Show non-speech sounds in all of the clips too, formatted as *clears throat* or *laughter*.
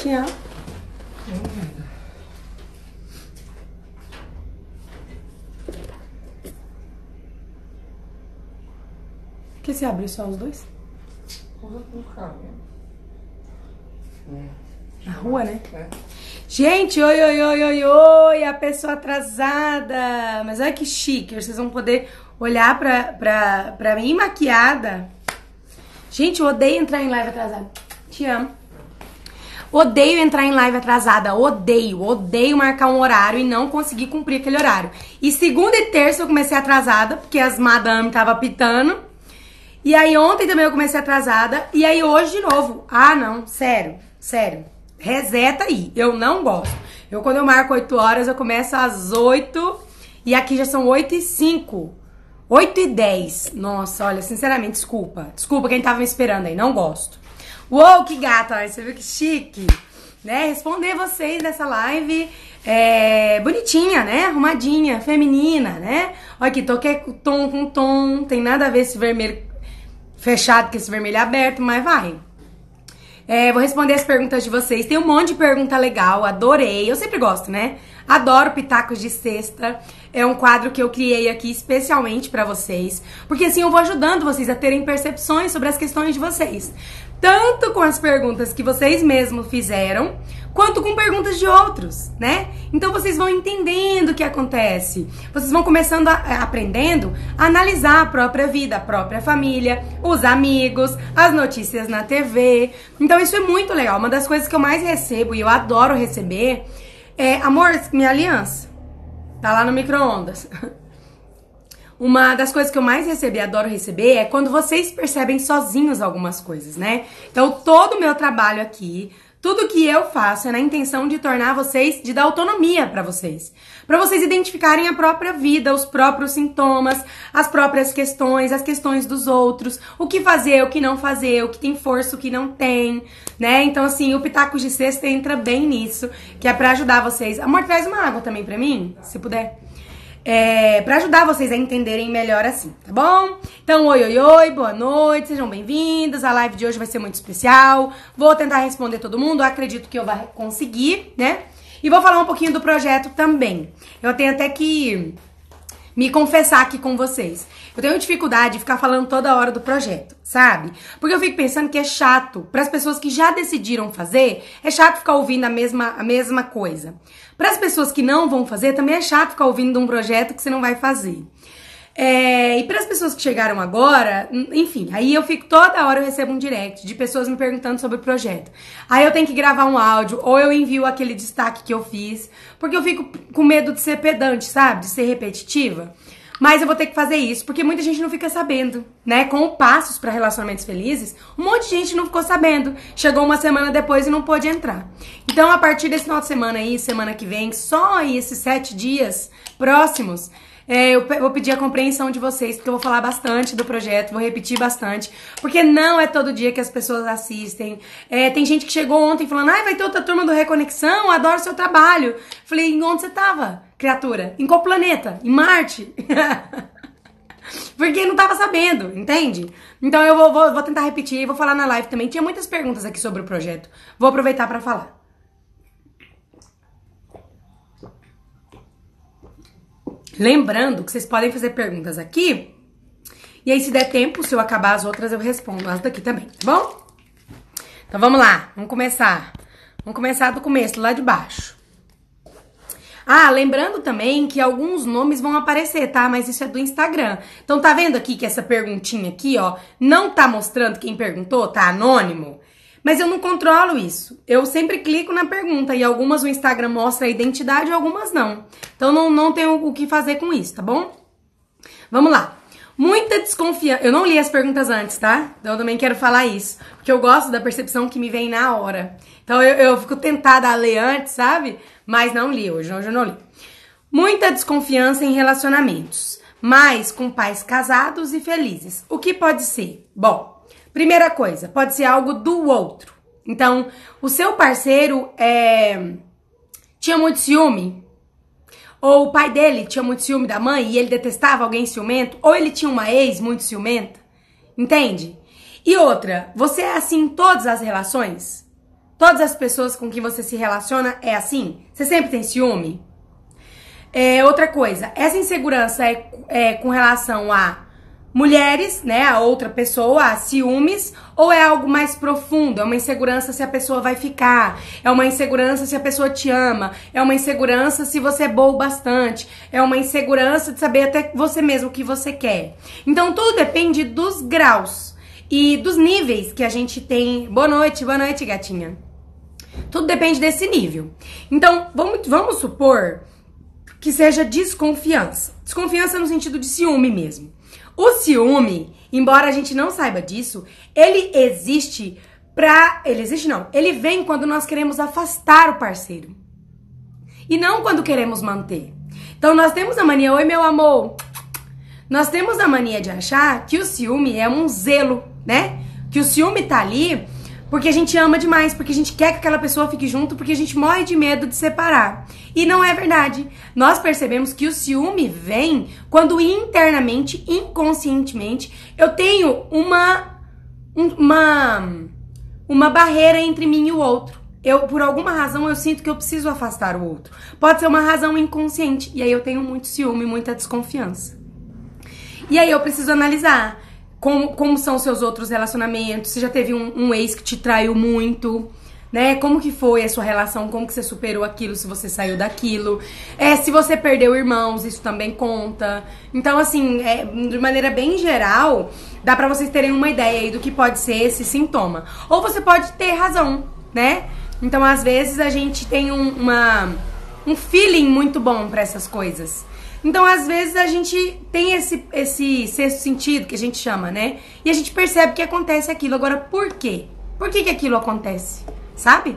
Te amo. Por que você abriu só os dois? Na rua, né? É. Gente, oi, oi, oi, oi, oi, a pessoa atrasada. Mas olha que chique, vocês vão poder olhar pra, pra, pra mim maquiada. Gente, eu odeio entrar em live atrasada. Te amo. Odeio entrar em live atrasada, odeio, odeio marcar um horário e não conseguir cumprir aquele horário. E segunda e terça eu comecei atrasada, porque as madame estavam pitando. E aí ontem também eu comecei atrasada. E aí hoje de novo. Ah, não, sério, sério. Reseta aí. Eu não gosto. Eu, quando eu marco 8 horas, eu começo às 8 e aqui já são 8 e 5. 8 e 10. Nossa, olha, sinceramente, desculpa. Desculpa quem tava me esperando aí, não gosto. Uou, que gata, você viu que chique? Né? Responder vocês nessa live é, bonitinha, né? Arrumadinha, feminina, né? Olha aqui, toquei tom com tom. Tem nada a ver esse vermelho fechado com esse vermelho aberto, mas vai. É, vou responder as perguntas de vocês. Tem um monte de pergunta legal, adorei. Eu sempre gosto, né? Adoro Pitacos de Sexta. É um quadro que eu criei aqui especialmente pra vocês, porque assim eu vou ajudando vocês a terem percepções sobre as questões de vocês, tanto com as perguntas que vocês mesmos fizeram, quanto com perguntas de outros, né? Então vocês vão entendendo o que acontece. Vocês vão começando a, a- aprendendo a analisar a própria vida, a própria família, os amigos, as notícias na TV. Então isso é muito legal. Uma das coisas que eu mais recebo e eu adoro receber é, amor, minha aliança tá lá no micro-ondas. *laughs* Uma das coisas que eu mais recebo e adoro receber é quando vocês percebem sozinhos algumas coisas, né? Então, todo o meu trabalho aqui, tudo que eu faço é na intenção de tornar vocês, de dar autonomia pra vocês. Pra vocês identificarem a própria vida, os próprios sintomas, as próprias questões, as questões dos outros, o que fazer, o que não fazer, o que tem força, o que não tem, né? Então, assim, o Pitacos de Sexta entra bem nisso, que é pra ajudar vocês. Amor, traz uma água também pra mim, se puder. É, para ajudar vocês a entenderem melhor assim, tá bom? Então, oi, oi, oi, boa noite, sejam bem-vindos. A live de hoje vai ser muito especial. Vou tentar responder todo mundo, acredito que eu vou conseguir, né? E vou falar um pouquinho do projeto também. Eu tenho até que me confessar aqui com vocês. Eu tenho dificuldade de ficar falando toda hora do projeto, sabe? Porque eu fico pensando que é chato para as pessoas que já decidiram fazer, é chato ficar ouvindo a mesma, a mesma coisa. Para as pessoas que não vão fazer, também é chato ficar ouvindo um projeto que você não vai fazer. É, e para as pessoas que chegaram agora, enfim, aí eu fico toda hora eu recebo um direct de pessoas me perguntando sobre o projeto. Aí eu tenho que gravar um áudio ou eu envio aquele destaque que eu fiz, porque eu fico com medo de ser pedante, sabe? De ser repetitiva. Mas eu vou ter que fazer isso, porque muita gente não fica sabendo, né? Com o Passos para Relacionamentos Felizes, um monte de gente não ficou sabendo. Chegou uma semana depois e não pôde entrar. Então, a partir desse final de semana aí, semana que vem, só esses sete dias próximos, é, eu vou pedir a compreensão de vocês, porque eu vou falar bastante do projeto, vou repetir bastante, porque não é todo dia que as pessoas assistem. É, tem gente que chegou ontem falando, ai, vai ter outra turma do Reconexão, adoro seu trabalho. Falei, onde você tava, criatura? Em qual planeta? Em Marte? *laughs* Porque não tava sabendo, entende? Então eu vou, vou, vou tentar repetir, vou falar na live também. Tinha muitas perguntas aqui sobre o projeto. Vou aproveitar pra falar. Lembrando que vocês podem fazer perguntas aqui. E aí, se der tempo, se eu acabar as outras, eu respondo as daqui também, tá bom? Então vamos lá, vamos começar. Vamos começar do começo, lá de baixo. Ah, lembrando também que alguns nomes vão aparecer, tá? Mas isso é do Instagram. Então tá vendo aqui que essa perguntinha aqui, ó, não tá mostrando quem perguntou, tá anônimo? Mas eu não controlo isso. Eu sempre clico na pergunta e algumas o Instagram mostra a identidade algumas não. Então não, não tenho o que fazer com isso, tá bom? Vamos lá. Muita desconfiança. Eu não li as perguntas antes, tá? Então eu também quero falar isso. Porque eu gosto da percepção que me vem na hora. Então eu, eu fico tentada a ler antes, sabe? Mas não li hoje, hoje eu não li. Muita desconfiança em relacionamentos, mas com pais casados e felizes. O que pode ser? Bom, primeira coisa, pode ser algo do outro. Então, o seu parceiro é... tinha muito ciúme, ou o pai dele tinha muito ciúme da mãe e ele detestava alguém ciumento, ou ele tinha uma ex muito ciumenta. Entende? E outra, você é assim em todas as relações? Todas as pessoas com quem você se relaciona é assim? Você sempre tem ciúme? É, outra coisa, essa insegurança é, é com relação a mulheres, né, a outra pessoa, a ciúmes, ou é algo mais profundo? É uma insegurança se a pessoa vai ficar, é uma insegurança se a pessoa te ama, é uma insegurança se você é bom bastante, é uma insegurança de saber até você mesmo o que você quer. Então tudo depende dos graus e dos níveis que a gente tem. Boa noite, boa noite, gatinha. Tudo depende desse nível. Então, vamos, vamos supor que seja desconfiança. Desconfiança no sentido de ciúme mesmo. O ciúme, embora a gente não saiba disso, ele existe pra. Ele existe não. Ele vem quando nós queremos afastar o parceiro. E não quando queremos manter. Então nós temos a mania, oi meu amor. Nós temos a mania de achar que o ciúme é um zelo, né? Que o ciúme tá ali porque a gente ama demais, porque a gente quer que aquela pessoa fique junto, porque a gente morre de medo de separar. E não é verdade. Nós percebemos que o ciúme vem quando internamente, inconscientemente, eu tenho uma uma uma barreira entre mim e o outro. Eu, por alguma razão, eu sinto que eu preciso afastar o outro. Pode ser uma razão inconsciente. E aí eu tenho muito ciúme, muita desconfiança. E aí eu preciso analisar como, como são seus outros relacionamentos, se já teve um, um, ex que te traiu muito, né? Como que foi a sua relação, como que você superou aquilo, se você saiu daquilo. É, se você perdeu irmãos, isso também conta. Então, assim, é, de maneira bem geral, dá para vocês terem uma ideia aí do que pode ser esse sintoma. Ou você pode ter razão, né? Então, às vezes, a gente tem um, uma, um feeling muito bom para essas coisas. Então, às vezes, a gente tem esse, esse sexto sentido que a gente chama, né? E a gente percebe que acontece aquilo. Agora, por quê? Por que, que aquilo acontece? Sabe?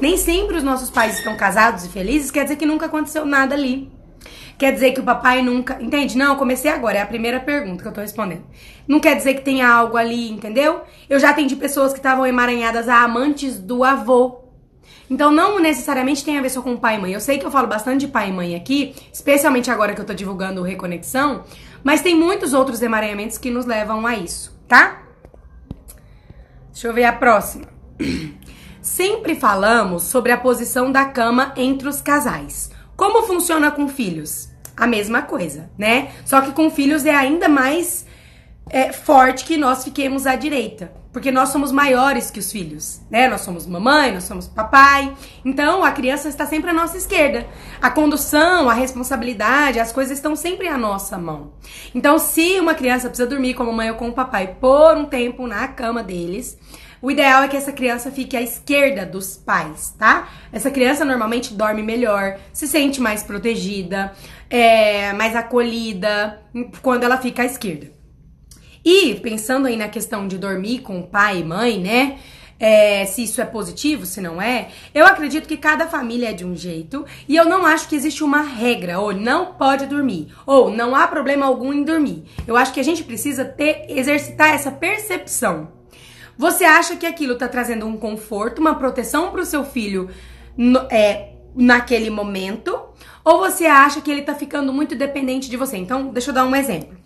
Nem sempre os nossos pais estão casados e felizes, quer dizer que nunca aconteceu nada ali. Quer dizer que o papai nunca. Entende? Não, comecei agora, é a primeira pergunta que eu tô respondendo. Não quer dizer que tenha algo ali, entendeu? Eu já atendi pessoas que estavam emaranhadas a amantes do avô, então não necessariamente tem a ver só com pai e mãe. Eu sei que eu falo bastante de pai e mãe aqui, especialmente agora que eu tô divulgando o Reconexão, mas tem muitos outros emaranhamentos que nos levam a isso, tá? Deixa eu ver a próxima. *clears throat* Sempre falamos sobre a posição da cama entre os casais. Como funciona com filhos? A mesma coisa, né? Só que com filhos é ainda mais é, forte que nós fiquemos à direita porque nós somos maiores que os filhos, né? Nós somos mamãe, nós somos papai. Então, a criança está sempre à nossa esquerda. A condução, a responsabilidade, as coisas estão sempre à nossa mão. Então, se uma criança precisa dormir com a mamãe ou com o papai por um tempo na cama deles, o ideal é que essa criança fique à esquerda dos pais, tá? Essa criança normalmente dorme melhor, se sente mais protegida, é, mais acolhida quando ela fica à esquerda. E pensando aí na questão de dormir com pai e mãe, né? É, se isso é positivo, se não é, eu acredito que cada família é de um jeito e eu não acho que existe uma regra, ou não pode dormir, ou não há problema algum em dormir. Eu acho que a gente precisa ter, exercitar essa percepção. Você acha que aquilo tá trazendo um conforto, uma proteção pro seu filho no, é, naquele momento, ou você acha que ele tá ficando muito dependente de você? Então, deixa eu dar um exemplo.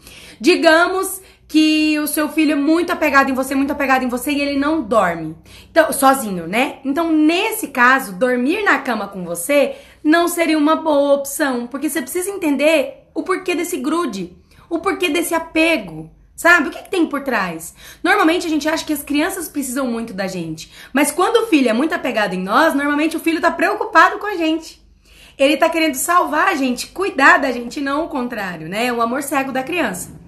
Digamos que o seu filho é muito apegado em você, muito apegado em você e ele não dorme. Então, sozinho, né? Então, nesse caso, dormir na cama com você não seria uma boa opção, porque você precisa entender o porquê desse grude, o porquê desse apego. Sabe? O que, que, tem por trás? Normalmente a gente acha que as crianças precisam muito da gente. Mas quando o filho é muito apegado em nós, normalmente o filho tá preocupado com a gente. Ele tá querendo salvar a gente, cuidar da gente, não o contrário, né? O amor cego da criança.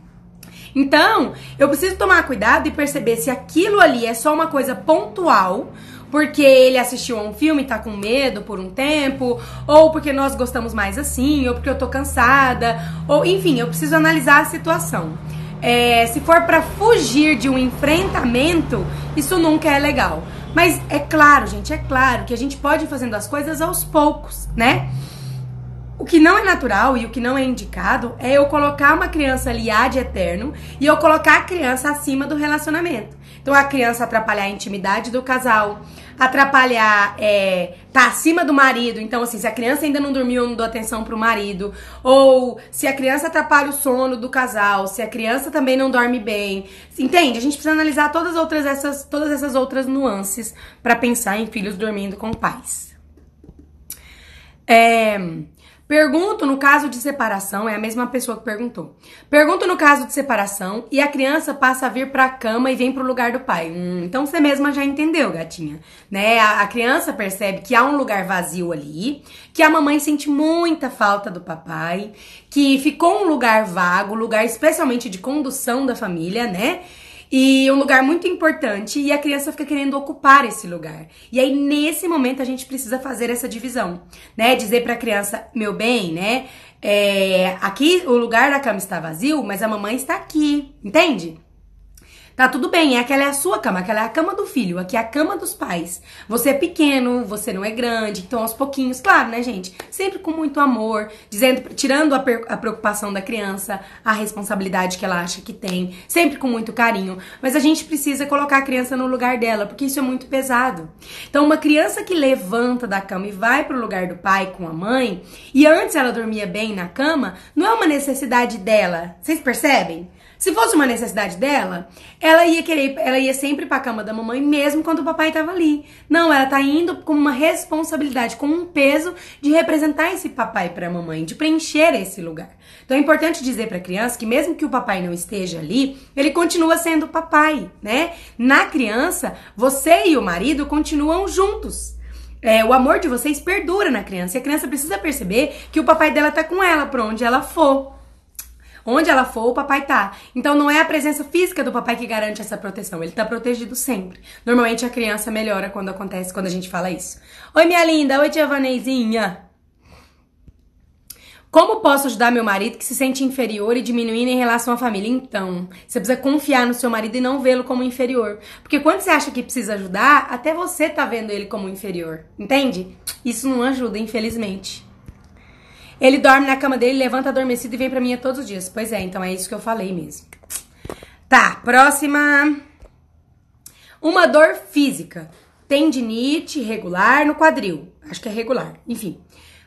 Então, eu preciso tomar cuidado e perceber se aquilo ali é só uma coisa pontual, porque ele assistiu a um filme e tá com medo por um tempo, ou porque nós gostamos mais assim, ou porque eu tô cansada, ou enfim, eu preciso analisar a situação. É, se for para fugir de um enfrentamento, isso nunca é legal. Mas é claro, gente, é claro que a gente pode ir fazendo as coisas aos poucos, né? O que não é natural e o que não é indicado é eu colocar uma criança ali ad eterno e eu colocar a criança acima do relacionamento. Então a criança atrapalhar a intimidade do casal, atrapalhar, é, tá acima do marido. Então, assim, se a criança ainda não dormiu, eu não dou atenção pro marido. Ou se a criança atrapalha o sono do casal, se a criança também não dorme bem. Entende? A gente precisa analisar todas, outras essas, todas essas outras nuances para pensar em filhos dormindo com pais. É, Pergunto no caso de separação, é a mesma pessoa que perguntou. Pergunto no caso de separação e a criança passa a vir para a cama e vem pro lugar do pai. Hum, então você mesma já entendeu, gatinha, né? A, a, criança percebe que há um lugar vazio ali, que a mamãe sente muita falta do papai, que ficou um lugar vago, lugar especialmente de condução da família, né? E um lugar muito importante e a criança fica querendo ocupar esse lugar. E aí nesse momento a gente precisa fazer essa divisão, né? Dizer para a criança, meu bem, né? É, aqui o lugar da cama está vazio, mas a mamãe está aqui, entende? Tá tudo bem, aquela é a sua cama, aquela é a cama do filho, aqui é a cama dos pais. Você é pequeno, você não é grande, então aos pouquinhos, claro, né, gente? Sempre com muito amor, dizendo, tirando a, a preocupação da criança, a responsabilidade que ela acha que tem, sempre com muito carinho. Mas a gente precisa colocar a criança no lugar dela, porque isso é muito pesado. Então, uma criança que levanta da cama e vai pro lugar do pai com a mãe, e antes ela dormia bem na cama, não é uma necessidade dela. Vocês percebem? Se fosse uma necessidade dela, ela ia querer, ela ia sempre pra cama da mamãe, mesmo quando o papai tava ali. Não, ela tá indo com uma responsabilidade, com um peso de representar esse papai pra mamãe, de preencher esse lugar. Então é importante dizer pra criança que mesmo que o papai não esteja ali, ele continua sendo papai, né? Na criança, você e o marido continuam juntos. É, o amor de vocês perdura na criança. E a criança precisa perceber que o papai dela tá com ela pra onde ela for. Onde ela for, o papai tá. Então não é a presença física do papai que garante essa proteção. Ele tá protegido sempre. Normalmente a criança melhora quando acontece, quando a gente fala isso. Oi, minha linda. Oi, tia. Como posso ajudar meu marido que se sente inferior e diminuindo em relação à família? Então, você precisa confiar no seu marido e não vê-lo como inferior. Porque quando você acha que precisa ajudar, até você tá vendo ele como inferior. Entende? Isso não ajuda, infelizmente. Ele dorme na cama dele, levanta adormecido e vem pra mim todos os dias. Pois é, então é isso que eu falei mesmo. Tá, próxima. Uma dor física. Tendinite regular no quadril. Acho que é regular. Enfim.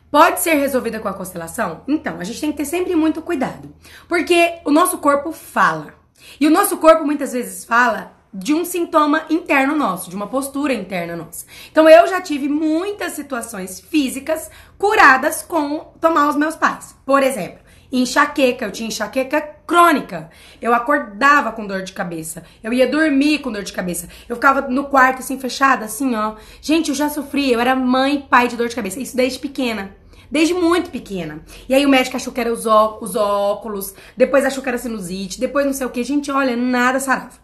Pode ser resolvida com a constelação? Então, a gente tem que ter sempre muito cuidado. Porque o nosso corpo fala. E o nosso corpo muitas vezes fala de um sintoma interno nosso, de uma postura interna nossa. Então eu já tive muitas situações físicas curadas com tomar os meus pais. Por exemplo, enxaqueca, eu tinha enxaqueca crônica. Eu acordava com dor de cabeça. Eu ia dormir com dor de cabeça. Eu ficava no quarto assim fechada, assim, ó. Gente, eu já sofri, eu era mãe e pai de dor de cabeça. Isso desde pequena. Desde muito pequena. E aí o médico achou que era os, os óculos, depois achou que era sinusite, depois não sei o que. Gente, olha, nada sarava.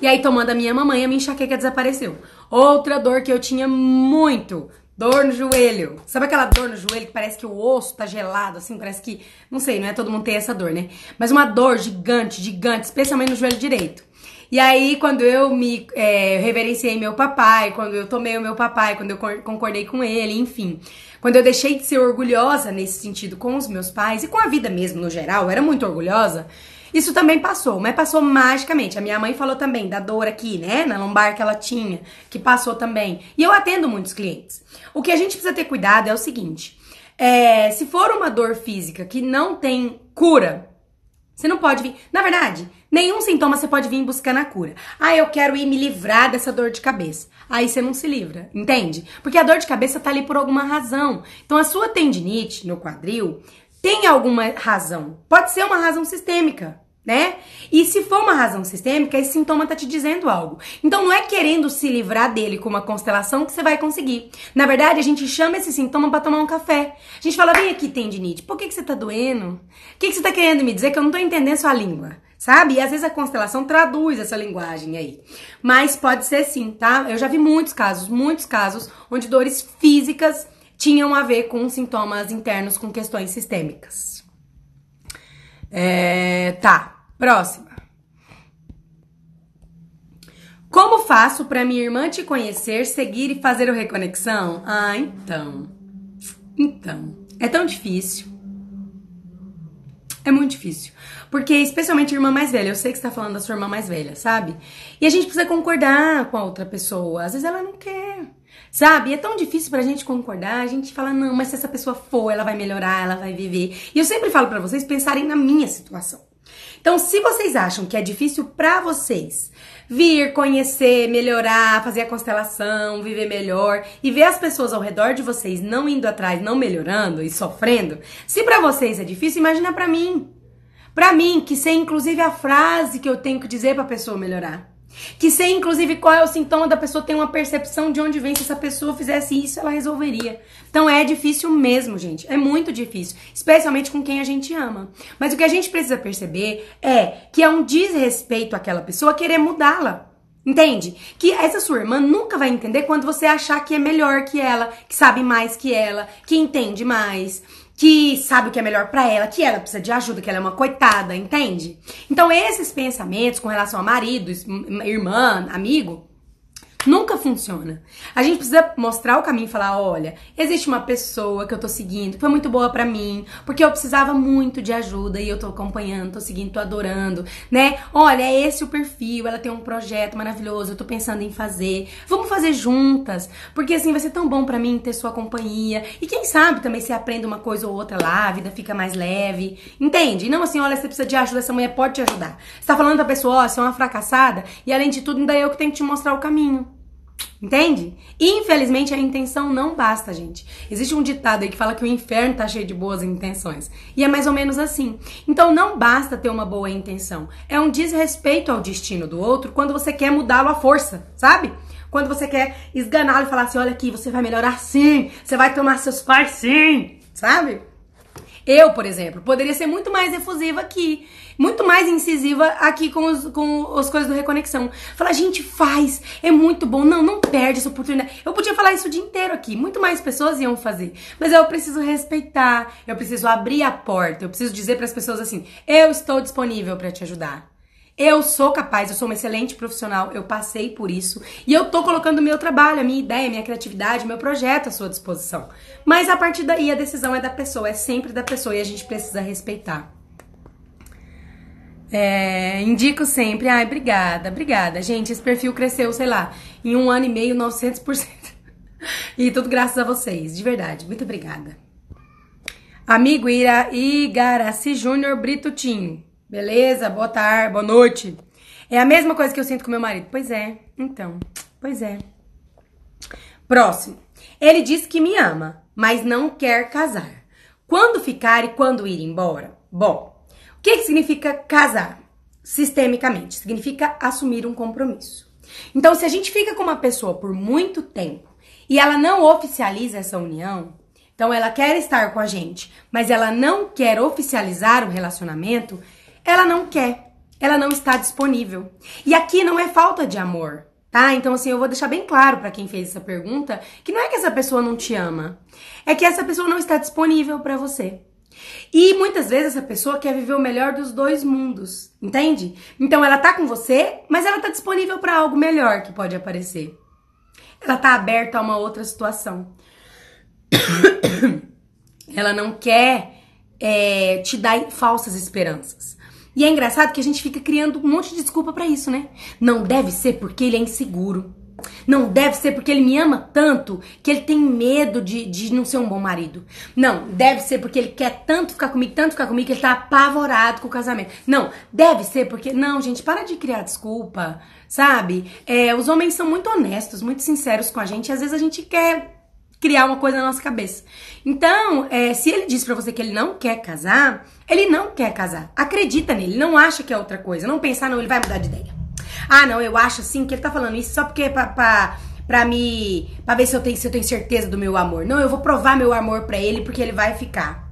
E aí, tomando a minha mamãe, a minha enxaqueca desapareceu. Outra dor que eu tinha muito. Dor no joelho. Sabe aquela dor no joelho que parece que o osso tá gelado, assim? Parece que. Não sei, não é todo mundo tem essa dor, né? Mas uma dor gigante, gigante, especialmente no joelho direito. E aí, quando eu me é, reverenciei meu papai, quando eu tomei o meu papai, quando eu concordei com ele, enfim. Quando eu deixei de ser orgulhosa nesse sentido com os meus pais e com a vida mesmo no geral, era muito orgulhosa. Isso também passou, mas passou magicamente. A minha mãe falou também da dor aqui, né, na lombar que ela tinha, que passou também. E eu atendo muitos clientes. O que a gente precisa ter cuidado é o seguinte: é, se for uma dor física que não tem cura, você não pode vir. Na verdade, nenhum sintoma você pode vir buscando a cura. Ah, eu quero ir me livrar dessa dor de cabeça. Aí você não se livra, entende? Porque a dor de cabeça tá ali por alguma razão. Então a sua tendinite no quadril tem alguma razão. Pode ser uma razão sistêmica, né? E se for uma razão sistêmica, esse sintoma tá te dizendo algo. Então não é querendo se livrar dele com uma constelação que você vai conseguir. Na verdade, a gente chama esse sintoma para tomar um café. A gente fala, vem aqui, tendinite, por que, que você tá doendo? O que, que você tá querendo me dizer que eu não tô entendendo sua língua? Sabe? E às vezes a constelação traduz essa linguagem aí. Mas pode ser sim, tá? Eu já vi muitos casos, muitos casos, onde dores físicas tinham a ver com sintomas internos com questões sistêmicas. É, tá, próxima. Como faço para minha irmã te conhecer, seguir e fazer o reconexão? Ah, então. Então. É tão difícil. É muito difícil. Porque, especialmente irmã mais velha, eu sei que você tá falando da sua irmã mais velha, sabe? E a gente precisa concordar com a outra pessoa. Às vezes ela não quer. Sabe? É tão difícil pra gente concordar. A gente fala, não, mas se essa pessoa for, ela vai melhorar, ela vai viver. E eu sempre falo para vocês pensarem na minha situação. Então, se vocês acham que é difícil para vocês vir, conhecer, melhorar, fazer a constelação, viver melhor e ver as pessoas ao redor de vocês não indo atrás, não melhorando e sofrendo, se para vocês é difícil, imagina para mim. Para mim, que sei inclusive a frase que eu tenho que dizer para a pessoa melhorar. Que sei, inclusive, qual é o sintoma da pessoa ter uma percepção de onde vem. Se essa pessoa fizesse isso, ela resolveria. Então é difícil mesmo, gente. É muito difícil. Especialmente com quem a gente ama. Mas o que a gente precisa perceber é que é um desrespeito àquela pessoa querer mudá-la. Entende? Que essa sua irmã nunca vai entender quando você achar que é melhor que ela, que sabe mais que ela, que entende mais que sabe o que é melhor para ela, que ela precisa de ajuda, que ela é uma coitada, entende? Então esses pensamentos com relação a marido, irmã, amigo, Nunca funciona. A gente precisa mostrar o caminho e falar: olha, existe uma pessoa que eu tô seguindo, que foi muito boa para mim, porque eu precisava muito de ajuda e eu tô acompanhando, tô seguindo, tô adorando, né? Olha, é esse o perfil, ela tem um projeto maravilhoso, eu tô pensando em fazer. Vamos fazer juntas, porque assim vai ser tão bom para mim ter sua companhia. E quem sabe também você aprende uma coisa ou outra lá, a vida fica mais leve. Entende? Não assim, olha, você precisa de ajuda, essa mulher pode te ajudar. Você tá falando pra pessoa, ó, você é uma fracassada, e além de tudo, ainda eu que tenho que te mostrar o caminho. Entende? Infelizmente a intenção não basta, gente. Existe um ditado aí que fala que o inferno tá cheio de boas intenções. E é mais ou menos assim. Então não basta ter uma boa intenção. É um desrespeito ao destino do outro quando você quer mudá-lo à força, sabe? Quando você quer esganá-lo e falar assim: olha aqui, você vai melhorar sim, você vai tomar seus pais sim, sabe? Eu, por exemplo, poderia ser muito mais efusiva aqui, muito mais incisiva aqui com, os, com as coisas do Reconexão. Falar, gente, faz, é muito bom, não, não perde essa oportunidade. Eu podia falar isso o dia inteiro aqui, muito mais pessoas iam fazer. Mas eu preciso respeitar, eu preciso abrir a porta, eu preciso dizer para as pessoas assim: eu estou disponível para te ajudar. Eu sou capaz, eu sou uma excelente profissional, eu passei por isso e eu tô colocando o meu trabalho, a minha ideia, minha criatividade, meu projeto à sua disposição. Mas a partir daí a decisão é da pessoa, é sempre da pessoa e a gente precisa respeitar. É, indico sempre. Ai, obrigada, obrigada. Gente, esse perfil cresceu, sei lá, em um ano e meio, 900%. e tudo graças a vocês, de verdade. Muito obrigada. Amigo Ira Igaraci Júnior Britutinho. Beleza? Boa tarde, boa noite. É a mesma coisa que eu sinto com meu marido. Pois é, então. Pois é. Próximo. Ele diz que me ama, mas não quer casar. Quando ficar e quando ir embora? Bom, o que, que significa casar? Sistemicamente, significa assumir um compromisso. Então, se a gente fica com uma pessoa por muito tempo e ela não oficializa essa união, então ela quer estar com a gente, mas ela não quer oficializar o relacionamento, ela não quer, ela não está disponível. E aqui não é falta de amor, tá? Então assim, eu vou deixar bem claro para quem fez essa pergunta que não é que essa pessoa não te ama, é que essa pessoa não está disponível para você. E muitas vezes essa pessoa quer viver o melhor dos dois mundos, entende? Então ela tá com você, mas ela tá disponível para algo melhor que pode aparecer. Ela tá aberta a uma outra situação. *coughs* ela não quer é, te dar falsas esperanças. E é engraçado que a gente fica criando um monte de desculpa para isso, né? Não deve ser porque ele é inseguro. Não deve ser porque ele me ama tanto que ele tem medo de, de não ser um bom marido. Não, deve ser porque ele quer tanto ficar comigo, tanto ficar comigo, que ele tá apavorado com o casamento. Não, deve ser porque. Não, gente, para de criar desculpa, sabe? É, os homens são muito honestos, muito sinceros com a gente. E às vezes a gente quer criar uma coisa na nossa cabeça. Então, é, se ele diz para você que ele não quer casar, ele não quer casar. Acredita nele, não acha que é outra coisa. Não pensar, não, ele vai mudar de ideia. Ah, não, eu acho assim que ele tá falando isso só porque é pra, pra, pra me. pra ver se eu, tenho, se eu tenho certeza do meu amor. Não, eu vou provar meu amor para ele porque ele vai ficar.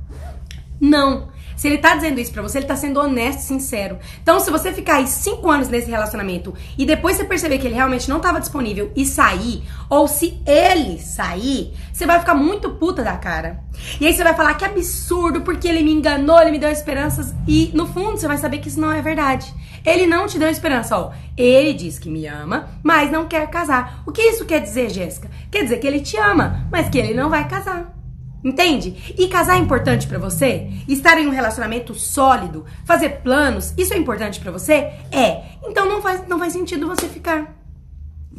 Não. Se ele tá dizendo isso pra você, ele tá sendo honesto sincero. Então, se você ficar aí cinco anos nesse relacionamento e depois você perceber que ele realmente não tava disponível e sair, ou se ele sair, você vai ficar muito puta da cara. E aí você vai falar que absurdo, porque ele me enganou, ele me deu esperanças. E no fundo você vai saber que isso não é verdade. Ele não te deu esperança, ó. Ele diz que me ama, mas não quer casar. O que isso quer dizer, Jéssica? Quer dizer que ele te ama, mas que ele não vai casar. Entende? E casar é importante para você? Estar em um relacionamento sólido, fazer planos, isso é importante para você? É. Então não faz, não faz sentido você ficar.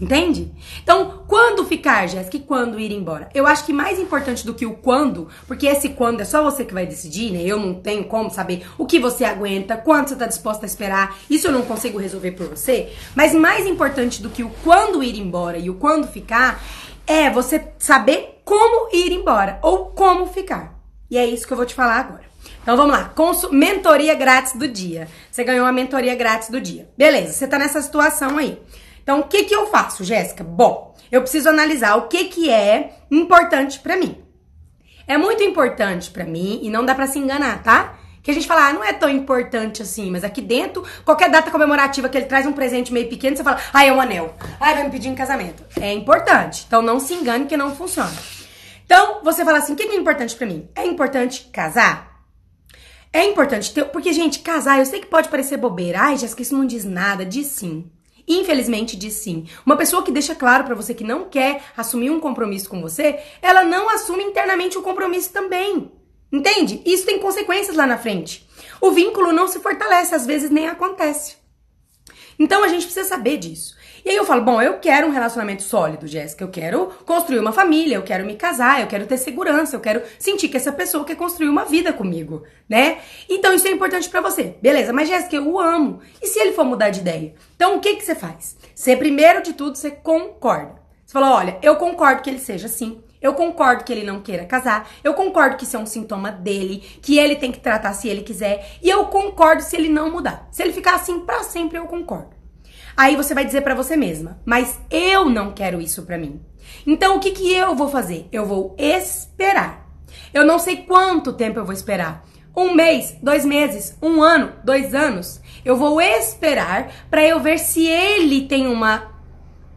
Entende? Então, quando ficar, Jéssica, e quando ir embora? Eu acho que mais importante do que o quando, porque esse quando é só você que vai decidir, né? Eu não tenho como saber o que você aguenta, quanto você tá disposta a esperar. Isso eu não consigo resolver por você. Mas mais importante do que o quando ir embora e o quando ficar é você saber como ir embora ou como ficar. E é isso que eu vou te falar agora. Então vamos lá, Consu mentoria grátis do dia. Você ganhou uma mentoria grátis do dia. Beleza, você tá nessa situação aí. Então o que que eu faço, Jéssica? Bom, eu preciso analisar o que que é importante para mim. É muito importante para mim e não dá para se enganar, tá? Que a gente fala, ah, não é tão importante assim, mas aqui dentro, qualquer data comemorativa que ele traz um presente meio pequeno, você fala, ah, é um anel. Ah, vai me pedir em casamento. É importante. Então não se engane que não funciona. Então, você fala assim, o que é importante para mim? É importante casar? É importante ter. Porque, gente, casar, eu sei que pode parecer bobeira. Ai, Jéssica, isso não diz nada. Diz sim. Infelizmente diz sim. Uma pessoa que deixa claro para você que não quer assumir um compromisso com você, ela não assume internamente o compromisso também. Entende? Isso tem consequências lá na frente. O vínculo não se fortalece, às vezes nem acontece. Então a gente precisa saber disso. E aí eu falo, bom, eu quero um relacionamento sólido, Jéssica. Eu quero construir uma família, eu quero me casar, eu quero ter segurança, eu quero sentir que essa pessoa quer construir uma vida comigo, né? Então isso é importante para você. Beleza, mas Jéssica, eu o amo. E se ele for mudar de ideia? Então o que que você faz? Você primeiro de tudo você concorda. Você fala, olha, eu concordo que ele seja assim. Eu concordo que ele não queira casar. Eu concordo que isso é um sintoma dele, que ele tem que tratar se ele quiser. E eu concordo se ele não mudar. Se ele ficar assim para sempre, eu concordo. Aí você vai dizer para você mesma, mas eu não quero isso para mim. Então o que que eu vou fazer? Eu vou esperar. Eu não sei quanto tempo eu vou esperar. Um mês, dois meses, um ano, dois anos. Eu vou esperar para eu ver se ele tem uma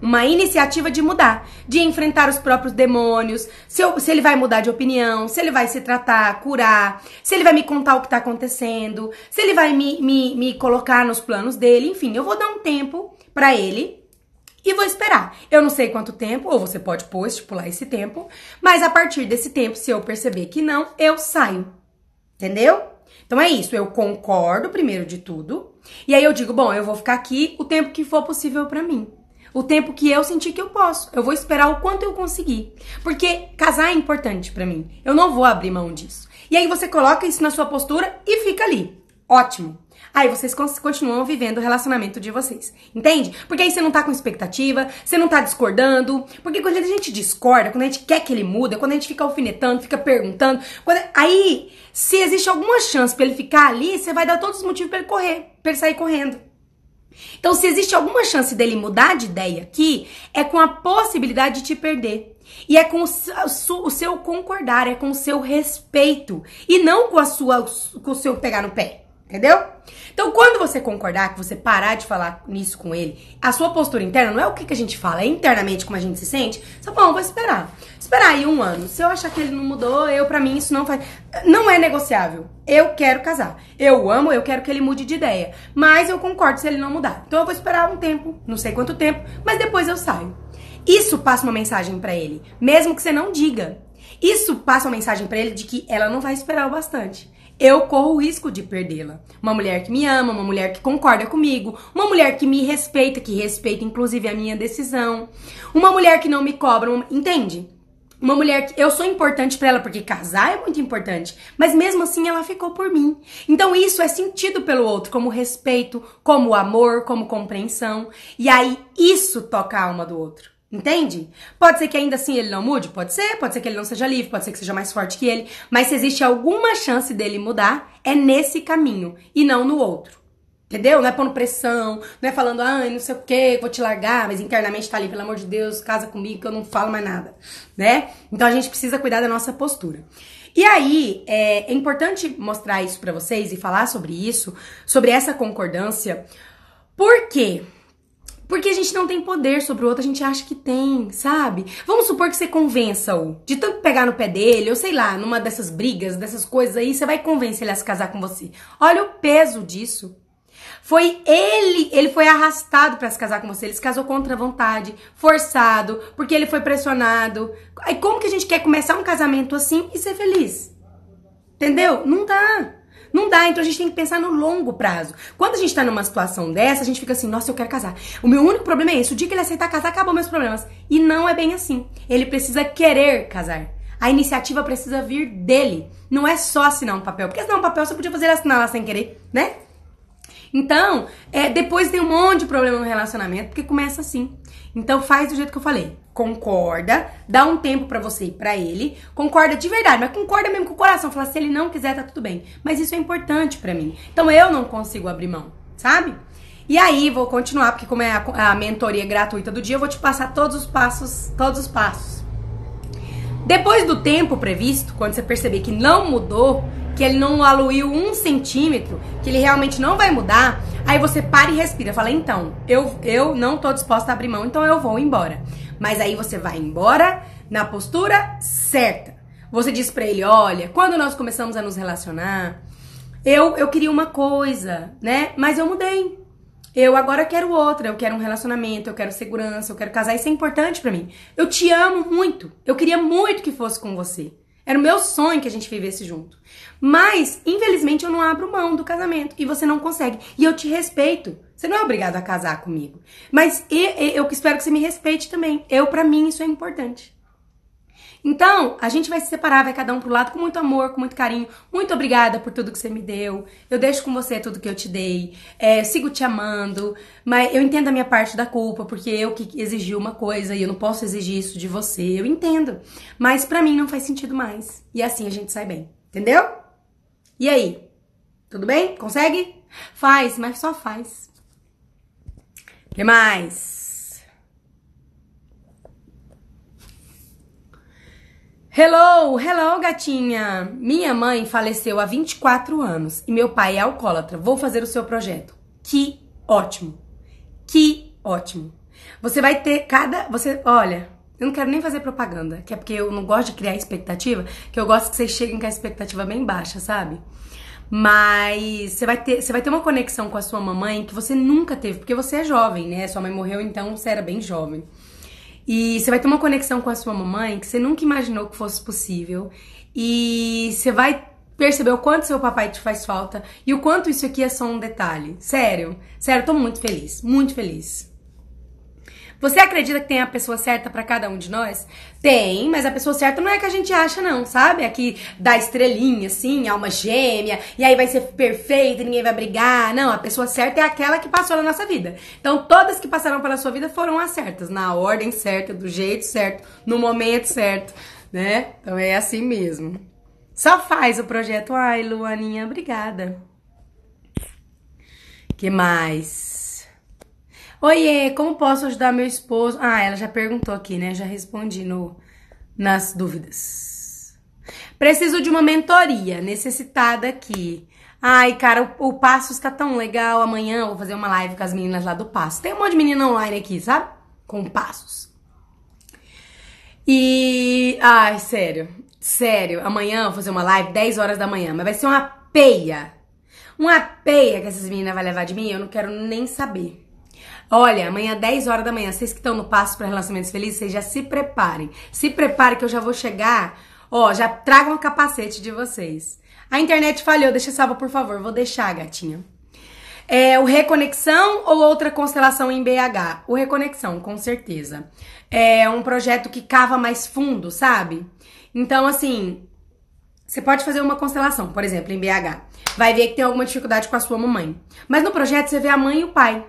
uma iniciativa de mudar, de enfrentar os próprios demônios, se, eu, se, ele vai mudar de opinião, se ele vai se tratar, curar, se ele vai me contar o que tá acontecendo, se ele vai me, me, me colocar nos planos dele, enfim, eu vou dar um tempo para ele e vou esperar. Eu não sei quanto tempo, ou você pode pôr, estipular esse tempo, mas a partir desse tempo, se eu perceber que não, eu saio. Entendeu? Então é isso, eu concordo primeiro de tudo, e aí eu digo, bom, eu vou ficar aqui o tempo que for possível para mim o tempo que eu sentir que eu posso. Eu vou esperar o quanto eu conseguir. Porque casar é importante para mim. Eu não vou abrir mão disso. E aí você coloca isso na sua postura e fica ali. Ótimo. Aí vocês continuam vivendo o relacionamento de vocês. Entende? Porque aí você não tá com expectativa, você não tá discordando. Porque quando a gente discorda, quando a gente quer que ele mude, quando a gente fica alfinetando, fica perguntando, quando... aí, se existe alguma chance para ele ficar ali, você vai dar todos os motivos para ele correr, para ele sair correndo. Então, se existe alguma chance dele mudar de ideia aqui, é com a possibilidade de te perder. E é com o seu concordar, é com o seu respeito. E não com, a sua, com o seu pegar no pé. Entendeu? Então, quando você concordar, que você parar de falar nisso com ele, a sua postura interna não é o que, que a gente fala, é internamente como a gente se sente. Só bom, vou esperar. Esperar aí um ano. Se eu achar que ele não mudou, eu, para mim, isso não faz. Não é negociável. Eu quero casar. Eu amo, eu quero que ele mude de ideia. Mas eu concordo se ele não mudar. Então eu vou esperar um tempo, não sei quanto tempo, mas depois eu saio. Isso passa uma mensagem para ele, mesmo que você não diga. Isso passa uma mensagem para ele de que ela não vai esperar o bastante eu corro o risco de perdê-la. Uma mulher que me ama, uma mulher que concorda comigo, uma mulher que me respeita, que respeita inclusive a minha decisão, uma mulher que não me cobra, uma... entende? Uma mulher que eu sou importante para ela porque casar é muito importante, mas mesmo assim ela ficou por mim. Então isso é sentido pelo outro como respeito, como amor, como compreensão, e aí isso toca a alma do outro. Entende? Pode ser que ainda assim ele não mude, pode ser, pode ser que ele não seja livre, pode ser que seja mais forte que ele, mas se existe alguma chance dele mudar, é nesse caminho e não no outro. Entendeu? Não é pondo pressão, não é falando, ah, não sei o que, vou te largar, mas internamente tá ali, pelo amor de Deus, casa comigo que eu não falo mais nada, né? Então a gente precisa cuidar da nossa postura. E aí, é, é importante mostrar isso para vocês e falar sobre isso, sobre essa concordância, por quê? Porque a gente não tem poder sobre o outro, a gente acha que tem, sabe? Vamos supor que você convença-o de tanto pegar no pé dele, ou sei lá, numa dessas brigas, dessas coisas aí, você vai convencer ele a se casar com você. Olha o peso disso. Foi ele, ele foi arrastado para se casar com você. Ele se casou contra a vontade, forçado, porque ele foi pressionado. Aí como que a gente quer começar um casamento assim e ser feliz? Entendeu? Não dá. Não dá, então a gente tem que pensar no longo prazo. Quando a gente tá numa situação dessa, a gente fica assim, nossa, eu quero casar. O meu único problema é esse. O dia que ele aceitar casar, acabou meus problemas. E não é bem assim. Ele precisa querer casar. A iniciativa precisa vir dele. Não é só assinar um papel. Porque assinar um papel você podia fazer assinar lá sem querer, né? Então, é, depois tem um monte de problema no relacionamento, porque começa assim. Então faz do jeito que eu falei. Concorda, dá um tempo para você e para ele. Concorda de verdade, mas concorda mesmo com o coração. Fala, se ele não quiser, tá tudo bem. Mas isso é importante para mim. Então eu não consigo abrir mão, sabe? E aí, vou continuar, porque como é a, a mentoria gratuita do dia, eu vou te passar todos os passos, todos os passos. Depois do tempo previsto, quando você perceber que não mudou, que ele não aluiu um centímetro, que ele realmente não vai mudar, aí você para e respira. Fala, então, eu, eu não tô disposta a abrir mão, então eu vou embora. Mas aí você vai embora na postura certa. Você diz pra ele, olha, quando nós começamos a nos relacionar, eu, eu queria uma coisa, né? Mas eu mudei. Eu agora quero outra, eu quero um relacionamento, eu quero segurança, eu quero casar, isso é importante para mim. Eu te amo muito. Eu queria muito que fosse com você. Era o meu sonho que a gente vivesse junto. Mas, infelizmente, eu não abro mão do casamento e você não consegue. E eu te respeito. Você não é obrigado a casar comigo. Mas eu, eu espero que você me respeite também. Eu, para mim, isso é importante. Então, a gente vai se separar, vai cada um pro lado com muito amor, com muito carinho. Muito obrigada por tudo que você me deu. Eu deixo com você tudo que eu te dei. É, sigo te amando. Mas eu entendo a minha parte da culpa, porque eu que exigi uma coisa e eu não posso exigir isso de você. Eu entendo. Mas para mim não faz sentido mais. E assim a gente sai bem. Entendeu? E aí? Tudo bem? Consegue? Faz, mas só faz. O que mais? Hello, hello, gatinha! Minha mãe faleceu há 24 anos e meu pai é alcoólatra. Vou fazer o seu projeto. Que ótimo! Que ótimo! Você vai ter cada. Você. Olha, eu não quero nem fazer propaganda, que é porque eu não gosto de criar expectativa, que eu gosto que vocês cheguem com a expectativa bem baixa, sabe? Mas você vai ter, você vai ter uma conexão com a sua mamãe que você nunca teve, porque você é jovem, né? Sua mãe morreu, então você era bem jovem. E você vai ter uma conexão com a sua mamãe que você nunca imaginou que fosse possível. E você vai perceber o quanto seu papai te faz falta e o quanto isso aqui é só um detalhe. Sério, sério, tô muito feliz, muito feliz. Você acredita que tem a pessoa certa para cada um de nós? Tem, mas a pessoa certa não é que a gente acha, não, sabe? Aqui da estrelinha, assim, alma gêmea, e aí vai ser perfeita, ninguém vai brigar. Não, a pessoa certa é aquela que passou na nossa vida. Então, todas que passaram pela sua vida foram as certas, na ordem certa, do jeito certo, no momento certo, né? Então é assim mesmo. Só faz o projeto. Ai, Luaninha, obrigada. que mais? Oiê, como posso ajudar meu esposo? Ah, ela já perguntou aqui, né? Já respondi no, nas dúvidas. Preciso de uma mentoria, necessitada aqui. Ai, cara, o, o Passo está tão legal. Amanhã eu vou fazer uma live com as meninas lá do Passo. Tem um monte de menina online aqui, sabe? Com passos. E. Ai, sério. Sério, amanhã eu vou fazer uma live 10 horas da manhã, mas vai ser uma peia. Uma peia que essas meninas vão levar de mim, eu não quero nem saber. Olha, amanhã 10 horas da manhã, vocês que estão no passo para relacionamentos felizes, vocês já se preparem. Se preparem que eu já vou chegar. Ó, já tragam o capacete de vocês. A internet falhou, deixa salva, por favor. Vou deixar, gatinha. É o Reconexão ou outra constelação em BH? O Reconexão, com certeza. É um projeto que cava mais fundo, sabe? Então, assim, você pode fazer uma constelação, por exemplo, em BH. Vai ver que tem alguma dificuldade com a sua mamãe. Mas no projeto você vê a mãe e o pai.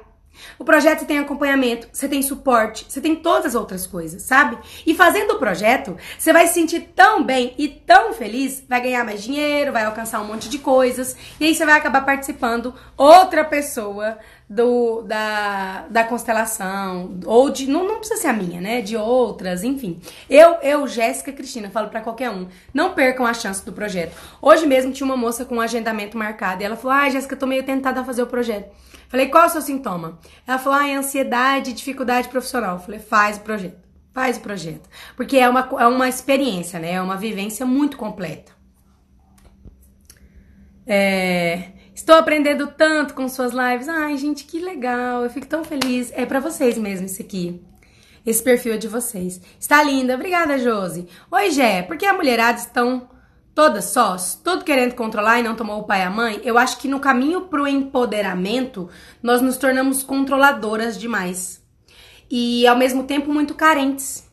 O projeto você tem acompanhamento, você tem suporte, você tem todas as outras coisas, sabe? E fazendo o projeto, você vai se sentir tão bem e tão feliz, vai ganhar mais dinheiro, vai alcançar um monte de coisas, e aí você vai acabar participando outra pessoa do da, da constelação, ou de. Não, não precisa ser a minha, né? De outras, enfim. Eu, eu, Jéssica Cristina, falo para qualquer um: não percam a chance do projeto. Hoje mesmo tinha uma moça com um agendamento marcado e ela falou: ai, ah, Jéssica, tô meio tentada a fazer o projeto. Falei, qual é o seu sintoma? Ela falou, ah, é ansiedade e dificuldade profissional. Falei, faz o projeto. Faz o projeto. Porque é uma, é uma experiência, né? É uma vivência muito completa. É... Estou aprendendo tanto com suas lives. Ai, gente, que legal. Eu fico tão feliz. É para vocês mesmo isso aqui. Esse perfil é de vocês. Está linda. Obrigada, Josi. Oi, Gé. Por que a mulherada estão todas sós, tudo querendo controlar e não tomou o pai e a mãe? Eu acho que no caminho pro empoderamento, nós nos tornamos controladoras demais. E ao mesmo tempo muito carentes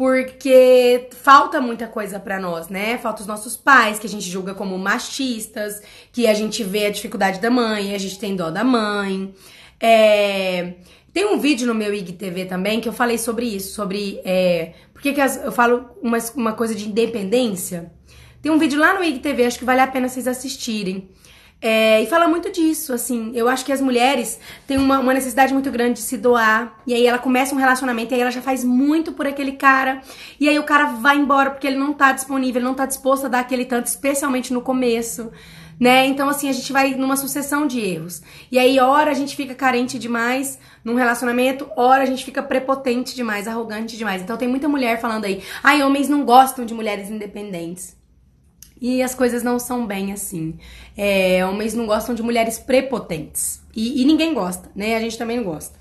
porque falta muita coisa para nós, né? Falta os nossos pais, que a gente julga como machistas, que a gente vê a dificuldade da mãe, a gente tem dó da mãe. É... Tem um vídeo no meu IGTV também que eu falei sobre isso, sobre. É... Por que, que as... eu falo uma, uma coisa de independência? Tem um vídeo lá no IGTV, acho que vale a pena vocês assistirem. É, e fala muito disso, assim. Eu acho que as mulheres têm uma, uma, necessidade muito grande de se doar. E aí ela começa um relacionamento e aí ela já faz muito por aquele cara. E aí o cara vai embora porque ele não tá disponível, ele não tá disposto a dar aquele tanto, especialmente no começo. Né? Então, assim, a gente vai numa sucessão de erros. E aí, hora a gente fica carente demais num relacionamento, hora a gente fica prepotente demais, arrogante demais. Então, tem muita mulher falando aí, ai, homens não gostam de mulheres independentes. E as coisas não são bem assim. É, homens não gostam de mulheres prepotentes. E, e, ninguém gosta, né? A gente também não gosta.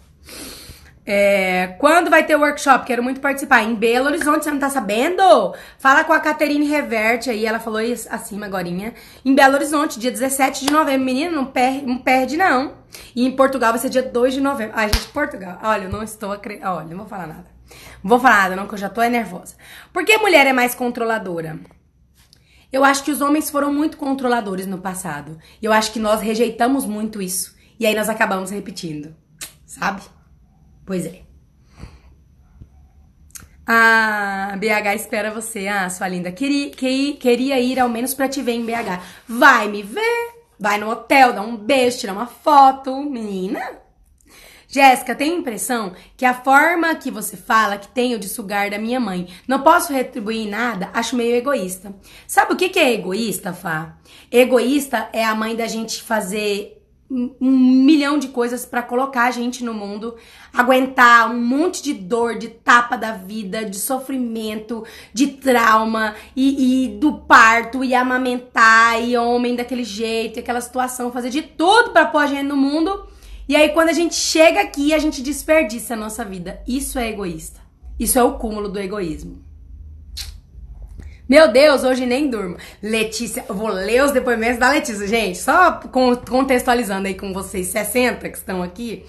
É, quando vai ter workshop? Quero muito participar. Em Belo Horizonte, você não tá sabendo? Fala com a Caterine Reverte aí, ela falou isso acima agora. Em Belo Horizonte, dia 17 de novembro. Menina, não, per não perde, não. E em Portugal vai ser dia 2 de novembro. Ai, gente, Portugal. Olha, eu não estou acreditando. Olha, não vou falar nada. Não vou falar nada, não, que eu já tô nervosa. Por que mulher é mais controladora? Eu acho que os homens foram muito controladores no passado. E eu acho que nós rejeitamos muito isso. E aí nós acabamos repetindo. Sabe? Pois é. Ah, BH espera você. Ah, sua linda. Queria, queria ir ao menos pra te ver em BH. Vai me ver. Vai no hotel, dá um beijo, tirar uma foto. Menina, Jéssica, tenho a impressão que a forma que você fala que tenho de sugar da minha mãe, não posso retribuir nada, acho meio egoísta. Sabe o que, que é egoísta, Fá? Egoísta é a mãe da gente fazer um milhão de coisas para colocar a gente no mundo, aguentar um monte de dor, de tapa da vida, de sofrimento, de trauma e, e, do parto e amamentar e homem daquele jeito, e aquela situação, fazer de tudo para pôr a gente no mundo e aí, quando a gente chega aqui, a gente desperdiça a nossa vida. Isso é egoísta. Isso é o cúmulo do egoísmo. Meu Deus, hoje nem durmo. Letícia, eu vou ler os depoimentos da Letícia, gente. Só contextualizando aí com vocês, 60 que estão aqui.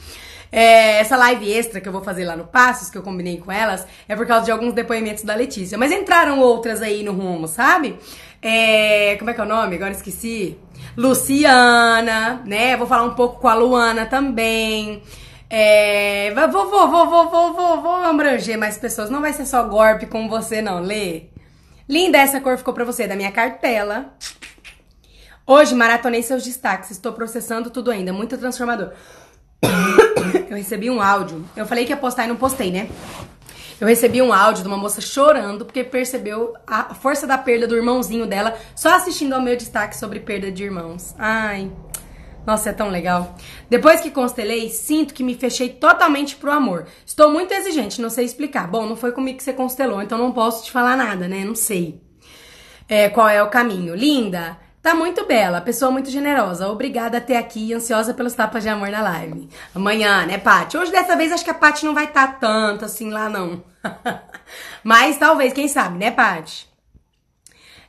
É, essa live extra que eu vou fazer lá no Passos, que eu combinei com elas, é por causa de alguns depoimentos da Letícia. Mas entraram outras aí no rumo, sabe? É, como é que é o nome? Agora esqueci. Luciana, né? Vou falar um pouco com a Luana também. É, vou, vou, vou, vou, vou, vou, vou abranger mais pessoas. Não vai ser só golpe com você, não. Lê. Linda essa cor ficou pra você, da minha cartela. Hoje maratonei seus destaques. Estou processando tudo ainda. Muito transformador. *coughs* Eu recebi um áudio. Eu falei que ia postar e não postei, né? Eu recebi um áudio de uma moça chorando porque percebeu a força da perda do irmãozinho dela só assistindo ao meu destaque sobre perda de irmãos. Ai, nossa, é tão legal. Depois que constelei, sinto que me fechei totalmente pro amor. Estou muito exigente, não sei explicar. Bom, não foi comigo que você constelou, então não posso te falar nada, né? Não sei é, qual é o caminho. Linda, Tá muito bela, pessoa muito generosa. Obrigada até aqui, ansiosa pelos tapas de amor na live. Amanhã, né, Paty? Hoje, dessa vez, acho que a Paty não vai estar tá tanto assim lá, não. *laughs* Mas talvez, quem sabe, né, Paty?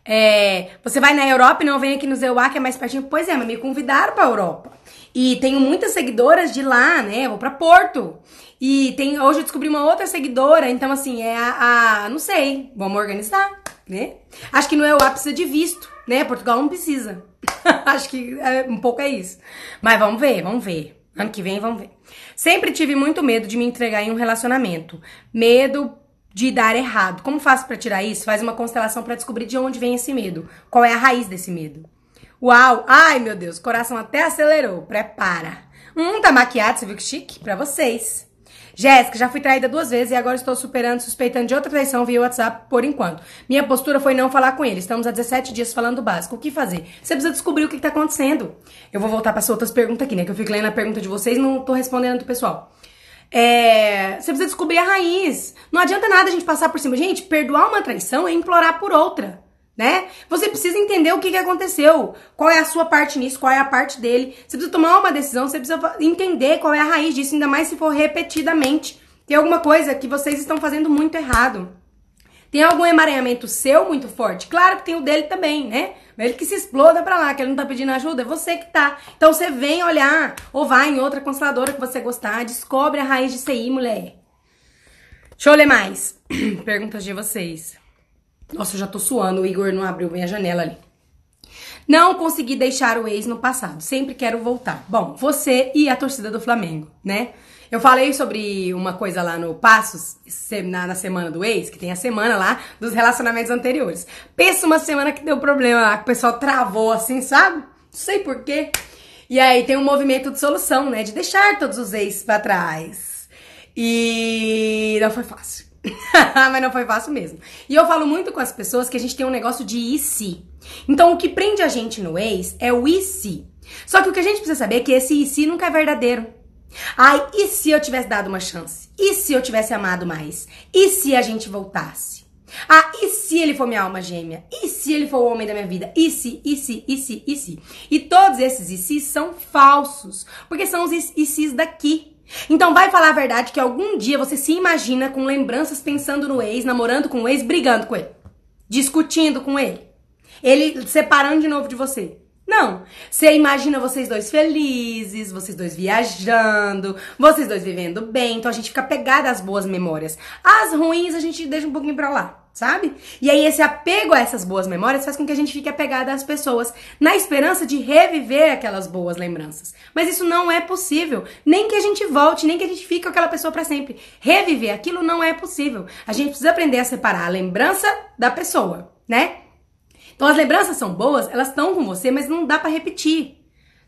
É, você vai na Europa e não vem aqui no Zeuá, que é mais pertinho? Pois é, mas me convidaram pra Europa. E tenho muitas seguidoras de lá, né? Eu vou pra Porto. E tem, hoje eu descobri uma outra seguidora, então assim, é a, a não sei, vamos organizar, né? Acho que no EUA precisa de visto né? Portugal não precisa. *laughs* Acho que é, um pouco é isso. Mas vamos ver, vamos ver. Ano que vem, vamos ver. Sempre tive muito medo de me entregar em um relacionamento. Medo de dar errado. Como faço para tirar isso? Faz uma constelação para descobrir de onde vem esse medo. Qual é a raiz desse medo? Uau! Ai, meu Deus, o coração até acelerou. Prepara. Hum, tá maquiado, você viu que chique? Pra vocês. Jéssica, já fui traída duas vezes e agora estou superando, suspeitando de outra traição via WhatsApp por enquanto. Minha postura foi não falar com ele. Estamos há 17 dias falando básico. O que fazer? Você precisa descobrir o que está acontecendo. Eu vou voltar para as outras perguntas aqui, né? Que eu fico lendo a pergunta de vocês e não tô respondendo do pessoal. É, você precisa descobrir a raiz. Não adianta nada a gente passar por cima. Gente, perdoar uma traição é implorar por outra. Né? Você precisa entender o que, que aconteceu, qual é a sua parte nisso, qual é a parte dele. Você precisa tomar uma decisão, você precisa entender qual é a raiz disso, ainda mais se for repetidamente. Tem alguma coisa que vocês estão fazendo muito errado. Tem algum emaranhamento seu muito forte? Claro que tem o dele também, né? Ele que se exploda pra lá, que ele não tá pedindo ajuda, é você que tá. Então você vem olhar, ou vai em outra consteladora que você gostar, descobre a raiz de CI, mulher. Deixa eu ler mais. *clears throat* Perguntas de vocês. Nossa, eu já tô suando, o Igor não abriu bem a janela ali. Não consegui deixar o ex no passado, sempre quero voltar. Bom, você e a torcida do Flamengo, né? Eu falei sobre uma coisa lá no Passos, na, na, semana do ex, que tem a semana lá dos relacionamentos anteriores. Pensa uma semana que deu problema lá, que o pessoal travou assim, sabe? Não sei porquê. E aí tem um movimento de solução, né? De deixar todos os ex pra trás. E não foi fácil. *laughs* Mas não foi fácil mesmo. E eu falo muito com as pessoas que a gente tem um negócio de e se. Então o que prende a gente no ex é o e se. Só que o que a gente precisa saber é que esse e se nunca é verdadeiro. Ai, e se eu tivesse dado uma chance? E se eu tivesse amado mais? E se a gente voltasse? Ah, e se ele for minha alma gêmea? E se ele for o homem da minha vida? E se, e se, e se, e se? E todos esses e se são falsos, porque são os e se's daqui. Então vai falar a verdade que algum dia você se imagina com lembranças pensando no ex, namorando com o ex, brigando com ele, discutindo com ele, ele separando de novo de você. Não. Você imagina vocês dois felizes, vocês dois viajando, vocês dois vivendo bem. Então a gente fica pegada às boas memórias. As ruins a gente deixa um pouquinho pra lá, sabe? E aí esse apego a essas boas memórias faz com que a gente fique apegada às pessoas, na esperança de reviver aquelas boas lembranças. Mas isso não é possível. Nem que a gente volte, nem que a gente fique com aquela pessoa para sempre. Reviver aquilo não é possível. A gente precisa aprender a separar a lembrança da pessoa, né? Então as lembranças são boas, elas estão com você, mas não dá para repetir.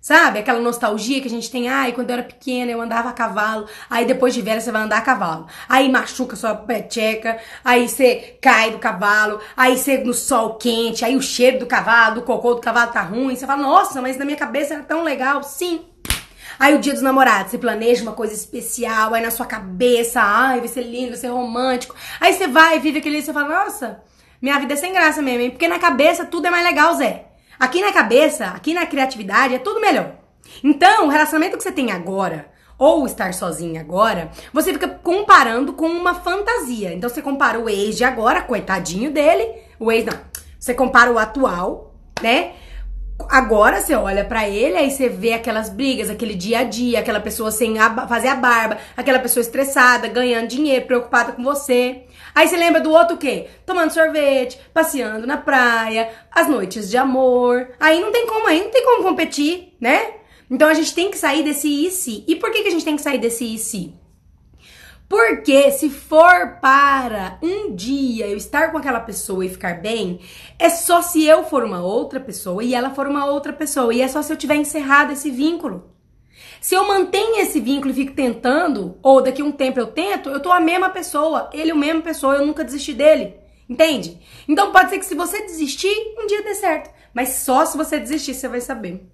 Sabe? Aquela nostalgia que a gente tem, ai, quando eu era pequena eu andava a cavalo, aí depois de velha você vai andar a cavalo. Aí machuca sua peteca, aí você cai do cavalo, aí você no sol quente, aí o cheiro do cavalo, do cocô do cavalo tá ruim, você fala, nossa, mas na minha cabeça era tão legal. Sim, Aí o dia dos namorados, você planeja uma coisa especial, aí na sua cabeça, ai, vai ser lindo, vai ser romântico. Aí você vai, vive aquele dia, você fala, nossa, minha vida é sem graça mesmo, hein? Porque na cabeça tudo é mais legal, Zé. Aqui na cabeça, aqui na criatividade, é tudo melhor. Então, o relacionamento que você tem agora, ou estar sozinho agora, você fica comparando com uma fantasia. Então, você compara o ex de agora, coitadinho dele, o ex não. Você compara o atual, né? Agora você olha para ele, aí você vê aquelas brigas, aquele dia a dia, aquela pessoa sem a, fazer a barba, aquela pessoa estressada, ganhando dinheiro, preocupada com você. Aí você lembra do outro o quê? Tomando sorvete, passeando na praia, as noites de amor. Aí não tem como, aí não tem como competir, né? Então a gente tem que sair desse e se. E por que, que a gente tem que sair desse e se? Porque se for para um dia eu estar com aquela pessoa e ficar bem, é só se eu for uma outra pessoa e ela for uma outra pessoa. E é só se eu tiver encerrado esse vínculo. Se eu mantenho esse vínculo e fico tentando, ou daqui a um tempo eu tento, eu tô a mesma pessoa, ele é a mesma pessoa, eu nunca desisti dele. Entende? Então pode ser que se você desistir, um dia dê certo. Mas só se você desistir, você vai saber.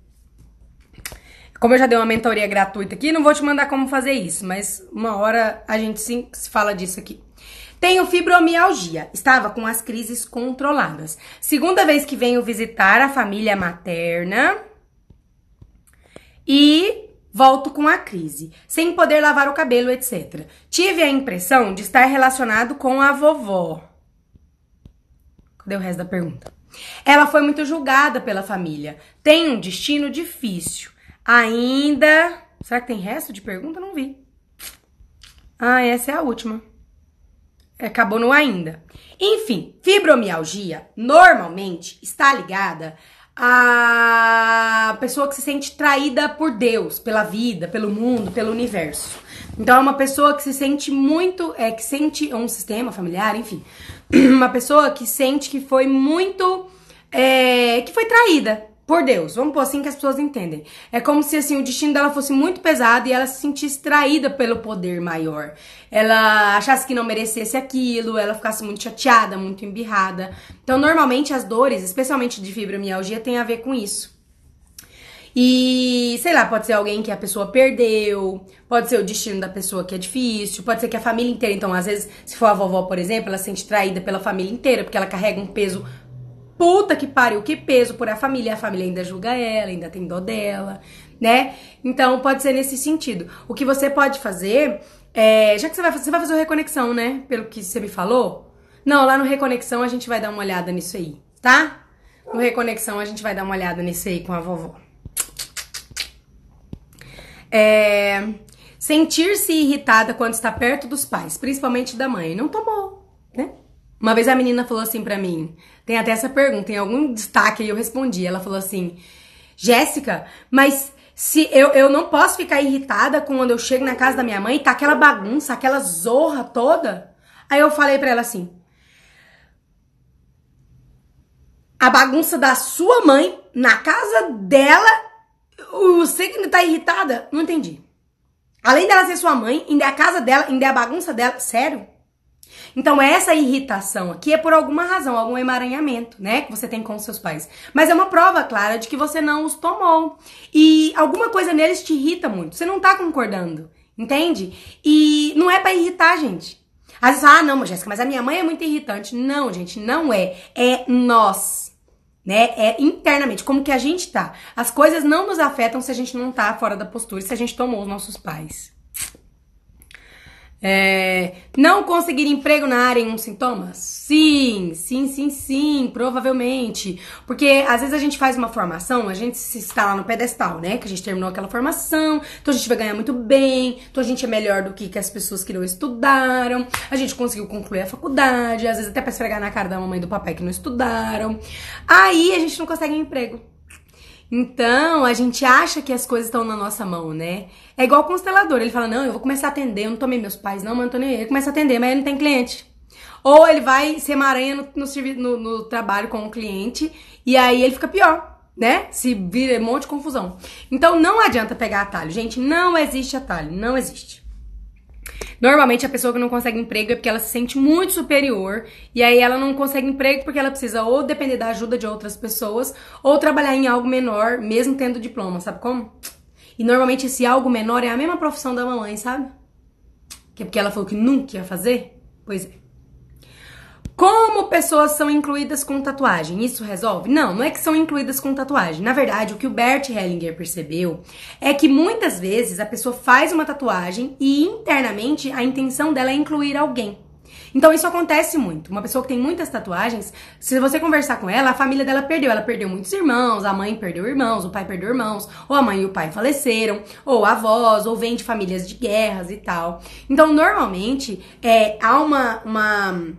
Como eu já dei uma mentoria gratuita aqui, não vou te mandar como fazer isso, mas uma hora a gente sim fala disso aqui. Tenho fibromialgia. Estava com as crises controladas. Segunda vez que venho visitar a família materna. E Volto com a crise, sem poder lavar o cabelo, etc. Tive a impressão de estar relacionado com a vovó. Cadê o resto da pergunta? Ela foi muito julgada pela família. Tem um destino difícil. Ainda. Será que tem resto de pergunta? Não vi. Ah, essa é a última. Acabou no ainda. Enfim, fibromialgia normalmente está ligada a pessoa que se sente traída por Deus, pela vida, pelo mundo, pelo universo. Então é uma pessoa que se sente muito, é que sente um sistema familiar, enfim, *clears throat* uma pessoa que sente que foi muito, é, que foi traída por Deus. Vamos pôr assim que as pessoas entendem. É como se assim o destino dela fosse muito pesado e ela se sentisse traída pelo poder maior. Ela achasse que não merecesse aquilo, ela ficasse muito chateada, muito embirrada. Então, normalmente as dores, especialmente de fibromialgia, tem a ver com isso. E, sei lá, pode ser alguém que a pessoa perdeu, pode ser o destino da pessoa que é difícil, pode ser que a família inteira. Então, às vezes, se for a vovó, por exemplo, ela se sente traída pela família inteira, porque ela carrega um peso puta que pariu, que peso por a família, a família ainda julga ela, ainda tem dó dela, né? Então pode ser nesse sentido. O que você pode fazer é, já que você vai, você vai fazer o reconexão, né? Pelo que você me falou. Não, lá no reconexão a gente vai dar uma olhada nisso aí, tá? No reconexão a gente vai dar uma olhada nisso aí com a vovó. É, Sentir-se irritada quando está perto dos pais, principalmente da mãe. Não tomou? Uma vez a menina falou assim pra mim, tem até essa pergunta, tem algum destaque aí eu respondi. Ela falou assim: Jéssica, mas se eu, eu não posso ficar irritada quando eu chego na casa da minha mãe e tá aquela bagunça, aquela zorra toda. Aí eu falei pra ela assim: a bagunça da sua mãe na casa dela, você que tá irritada? Não entendi. Além dela ser sua mãe, ainda é a casa dela, ainda é a bagunça dela. Sério? Então, essa irritação aqui é por alguma razão, algum emaranhamento, né, que você tem com seus pais. Mas é uma prova clara de que você não os tomou. E alguma coisa neles te irrita muito. Você não tá concordando, entende? E não é para irritar, gente. Às vezes, ah, não, Jéssica, mas a minha mãe é muito irritante. Não, gente, não é. É nós. Né? É internamente, como que a gente tá. As coisas não nos afetam se a gente não tá fora da postura, se a gente tomou os nossos pais. É, não conseguir emprego na área em um sintoma? Sim, sim, sim, sim, provavelmente. Porque às vezes a gente faz uma formação, a gente se está lá no pedestal, né? Que a gente terminou aquela formação, então a gente vai ganhar muito bem, então a gente é melhor do que, que as pessoas que não estudaram, a gente conseguiu concluir a faculdade, às vezes até pra esfregar na cara da mamãe e do papai que não estudaram. Aí a gente não consegue um emprego. Então, a gente acha que as coisas estão na nossa mão, né? É igual o constelador. Ele fala: Não, eu vou começar a atender. Eu não tomei meus pais, não, mas não tô nem. Ele começa a atender, mas ele não tem cliente. Ou ele vai ser maranha no, no, no, no trabalho com o cliente e aí ele fica pior né? Se vira um monte de confusão. Então não adianta pegar atalho. Gente, não existe atalho, não existe. Normalmente a pessoa que não consegue emprego é porque ela se sente muito superior e aí ela não consegue emprego porque ela precisa ou depender da ajuda de outras pessoas ou trabalhar em algo menor, mesmo tendo diploma, sabe como? E normalmente esse algo menor é a mesma profissão da mamãe, sabe? Que é porque ela falou que nunca ia fazer? Pois é. Como pessoas são incluídas com tatuagem? Isso resolve? Não, não é que são incluídas com tatuagem. Na verdade, o que o Bert Hellinger percebeu é que muitas vezes a pessoa faz uma tatuagem e internamente a intenção dela é incluir alguém. Então isso acontece muito. Uma pessoa que tem muitas tatuagens, se você conversar com ela, a família dela perdeu. Ela perdeu muitos irmãos, a mãe perdeu irmãos, o pai perdeu irmãos, ou a mãe e o pai faleceram, ou avós, ou vem de famílias de guerras e tal. Então, normalmente, é, há uma, uma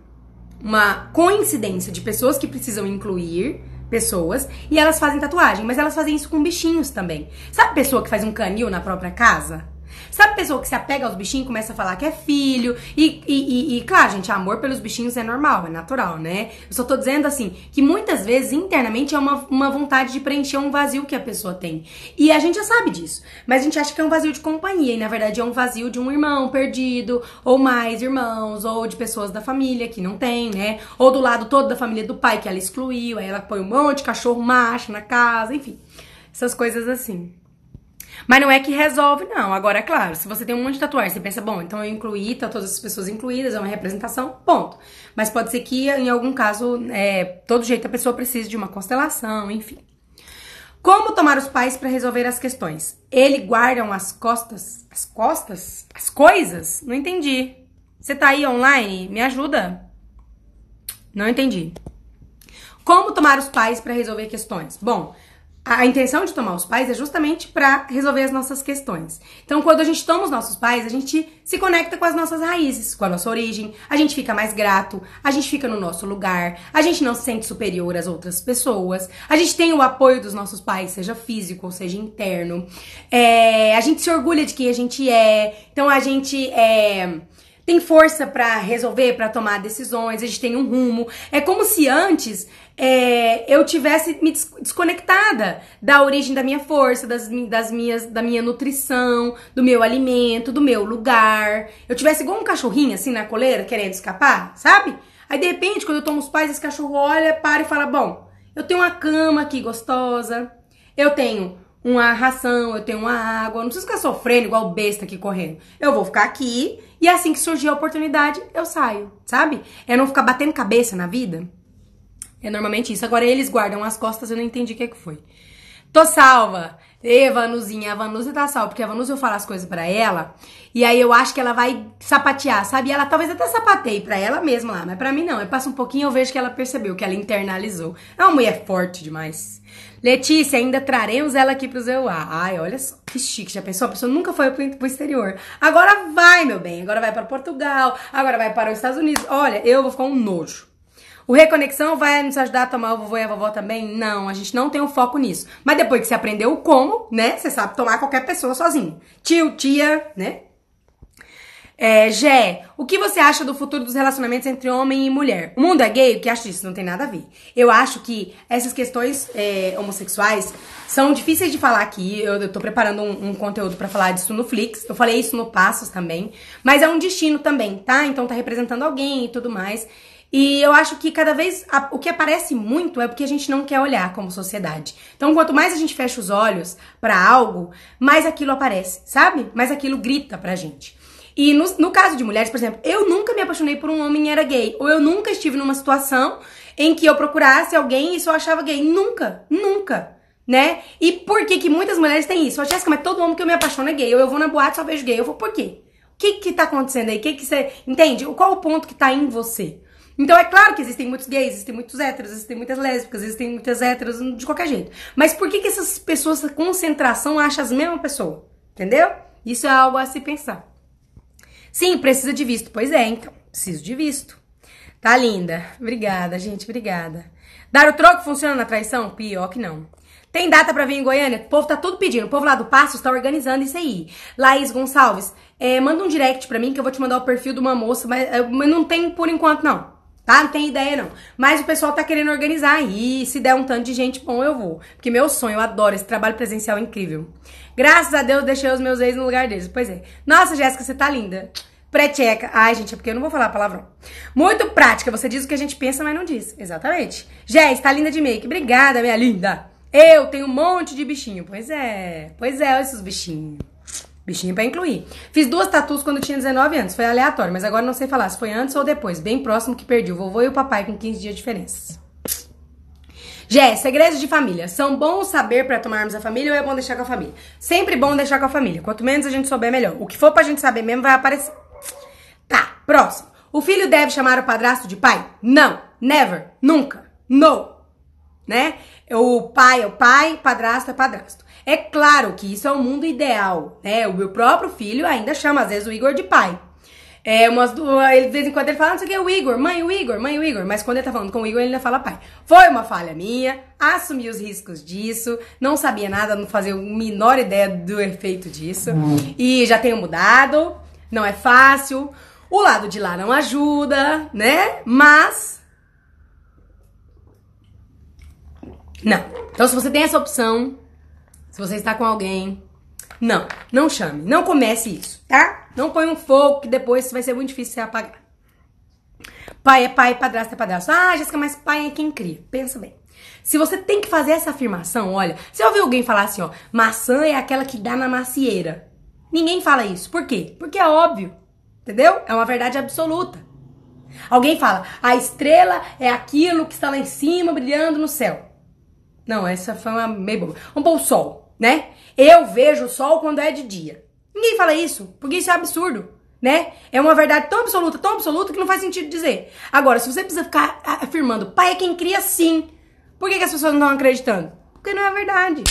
uma coincidência de pessoas que precisam incluir pessoas e elas fazem tatuagem, mas elas fazem isso com bichinhos também. Sabe pessoa que faz um canil na própria casa? Sabe pessoa que se apega aos bichinhos começa a falar que é filho? E, e, e, e, claro, gente, amor pelos bichinhos é normal, é natural, né? Eu só tô dizendo assim, que muitas vezes internamente é uma, uma vontade de preencher um vazio que a pessoa tem. E a gente já sabe disso. Mas a gente acha que é um vazio de companhia, e na verdade é um vazio de um irmão perdido, ou mais irmãos, ou de pessoas da família que não tem, né? Ou do lado todo da família do pai que ela excluiu, aí ela põe um monte de cachorro macho na casa, enfim. Essas coisas assim. Mas não é que resolve, não. Agora, é claro, se você tem um monte de tatuagem, você pensa, bom, então eu incluí, tá todas as pessoas incluídas, é uma representação, ponto. Mas pode ser que, em algum caso, é, todo jeito a pessoa precise de uma constelação, enfim. Como tomar os pais para resolver as questões? Ele guardam as costas, as costas, as coisas? Não entendi. Você tá aí online? Me ajuda. Não entendi. Como tomar os pais para resolver questões? Bom, a intenção de tomar os pais é justamente para resolver as nossas questões. Então, quando a gente toma os nossos pais, a gente se conecta com as nossas raízes, com a nossa origem, a gente fica mais grato, a gente fica no nosso lugar, a gente não se sente superior às outras pessoas, a gente tem o apoio dos nossos pais, seja físico ou seja interno, é, a gente se orgulha de quem a gente é, então a gente é tem força para resolver, para tomar decisões, a gente tem um rumo. É como se antes é, eu tivesse me desconectada da origem da minha força, das, das minhas, da minha nutrição, do meu alimento, do meu lugar. Eu tivesse igual um cachorrinho assim na coleira querendo escapar, sabe? Aí de repente, quando eu tomo os pais, esse cachorro olha, para e fala: Bom, eu tenho uma cama aqui gostosa, eu tenho uma ração, eu tenho uma água, não preciso ficar sofrendo igual besta aqui correndo. Eu vou ficar aqui e assim que surgir a oportunidade, eu saio, sabe? É não ficar batendo cabeça na vida. É normalmente isso. Agora eles guardam as costas, eu não entendi o que, é que foi. Tô salva. Ê, Vanuzinha, a Vanusa tá salva, porque a Vanusa eu falo as coisas para ela, e aí eu acho que ela vai sapatear, sabe? Ela talvez até sapateie para ela mesma lá, mas para mim não. Eu passo um pouquinho eu vejo que ela percebeu, que ela internalizou. É uma mulher forte demais. Letícia, ainda traremos ela aqui pro Zeuá. Ai, olha só, que chique. Já pensou? A pessoa nunca foi pro exterior. Agora vai, meu bem. Agora vai para Portugal, agora vai para os Estados Unidos. Olha, eu vou ficar um nojo. O Reconexão vai nos ajudar a tomar o vovô e a vovó também? Não, a gente não tem um foco nisso. Mas depois que você aprendeu o como, né? Você sabe tomar qualquer pessoa sozinho. Tio, tia, né? É, Gé, o que você acha do futuro dos relacionamentos entre homem e mulher? O mundo é gay? O que acha disso? Não tem nada a ver. Eu acho que essas questões é, homossexuais são difíceis de falar aqui. Eu, eu tô preparando um, um conteúdo para falar disso no Flix. Eu falei isso no Passos também. Mas é um destino também, tá? Então tá representando alguém e tudo mais. E eu acho que cada vez a, o que aparece muito é porque a gente não quer olhar como sociedade. Então, quanto mais a gente fecha os olhos para algo, mais aquilo aparece, sabe? Mais aquilo grita pra gente. E no, no caso de mulheres, por exemplo, eu nunca me apaixonei por um homem e era gay. Ou eu nunca estive numa situação em que eu procurasse alguém e só achava gay. Nunca, nunca. Né? E por que que muitas mulheres têm isso? Jéssica, mas todo homem que eu me apaixono é gay. Ou eu vou na boate só vejo gay. Eu vou, por quê? O que que tá acontecendo aí? O que que você... Entende? Qual o ponto que tá em você? Então é claro que existem muitos gays, existem muitos héteros, existem muitas lésbicas, existem muitas héteros de qualquer jeito. Mas por que, que essas pessoas, essa concentração, acham as mesmas pessoas? Entendeu? Isso é algo a se pensar. Sim, precisa de visto. Pois é, então. Preciso de visto. Tá linda. Obrigada, gente. Obrigada. Dar o troco funciona na traição? Pior que não. Tem data para vir em Goiânia? O povo tá tudo pedindo. O povo lá do Passo está organizando isso aí. Laís Gonçalves, é, manda um direct pra mim que eu vou te mandar o perfil de uma moça, mas, é, mas não tem por enquanto, não tá? Não tem ideia não. Mas o pessoal tá querendo organizar aí. Se der um tanto de gente bom, eu vou. Porque meu sonho, eu adoro esse trabalho presencial incrível. Graças a Deus, deixei os meus ex no lugar deles. Pois é. Nossa, Jéssica, você tá linda. Preteca. Ai, gente, é porque eu não vou falar palavrão. Muito prática. Você diz o que a gente pensa, mas não diz. Exatamente. Jéssica, está linda de make. Obrigada, minha linda. Eu tenho um monte de bichinho. Pois é. Pois é, olha esses bichinhos. Bichinho pra incluir. Fiz duas tatuas quando tinha 19 anos. Foi aleatório, mas agora não sei falar se foi antes ou depois. Bem próximo que perdi o vovô e o papai com 15 dias de diferença. Jé, segredos de família. São bons saber para tomarmos a família ou é bom deixar com a família? Sempre bom deixar com a família. Quanto menos a gente souber, melhor. O que for pra gente saber mesmo vai aparecer. Tá, próximo. O filho deve chamar o padrasto de pai? Não. Never. Nunca. No. Né? O pai é o pai, padrasto é padrasto. É claro que isso é um mundo ideal, né? O meu próprio filho ainda chama, às vezes, o Igor de pai. É, umas duas, ele, de vez em quando ele fala, não sei o que, o Igor, mãe, o Igor, mãe, o Igor. Mas quando ele tá falando com o Igor, ele ainda fala pai. Foi uma falha minha, assumi os riscos disso, não sabia nada, não fazia a menor ideia do efeito disso. Hum. E já tenho mudado, não é fácil. O lado de lá não ajuda, né? Mas. Não. Então, se você tem essa opção, se você está com alguém, não, não chame, não comece isso, tá? Não põe um fogo que depois vai ser muito difícil você apagar. Pai é pai, padrasto é padrasto. Ah, Jéssica, mas pai é quem cria. Pensa bem. Se você tem que fazer essa afirmação, olha, você ouviu alguém falar assim, ó, maçã é aquela que dá na macieira. Ninguém fala isso. Por quê? Porque é óbvio. Entendeu? É uma verdade absoluta. Alguém fala, a estrela é aquilo que está lá em cima brilhando no céu. Não, essa foi uma meio boba. Vamos pôr o sol né? Eu vejo o sol quando é de dia. Ninguém fala isso, porque isso é absurdo, né? É uma verdade tão absoluta, tão absoluta que não faz sentido dizer. Agora, se você precisa ficar afirmando, pai é quem cria sim, por que, que as pessoas não estão acreditando? Porque não é verdade.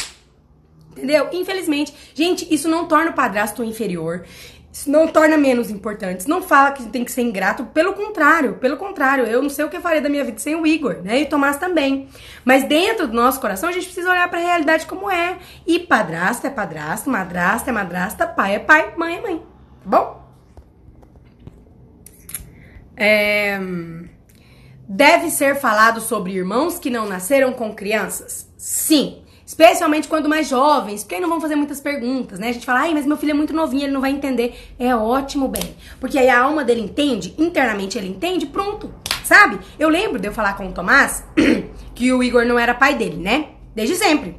Entendeu? Infelizmente, gente, isso não torna o padrasto inferior. Isso não torna menos importantes. Não fala que tem que ser ingrato. Pelo contrário, pelo contrário. Eu não sei o que eu faria da minha vida sem o Igor, né? E o Tomás também. Mas dentro do nosso coração, a gente precisa olhar para a realidade como é. E padrasto é padrasto, madrasta é madrasta, pai é pai, mãe é mãe. Tá bom? É... Deve ser falado sobre irmãos que não nasceram com crianças? Sim. Especialmente quando mais jovens, porque aí não vão fazer muitas perguntas, né? A gente fala, ai, mas meu filho é muito novinho, ele não vai entender. É ótimo, bem. Porque aí a alma dele entende, internamente ele entende, pronto. Sabe? Eu lembro de eu falar com o Tomás *clears throat* que o Igor não era pai dele, né? Desde sempre.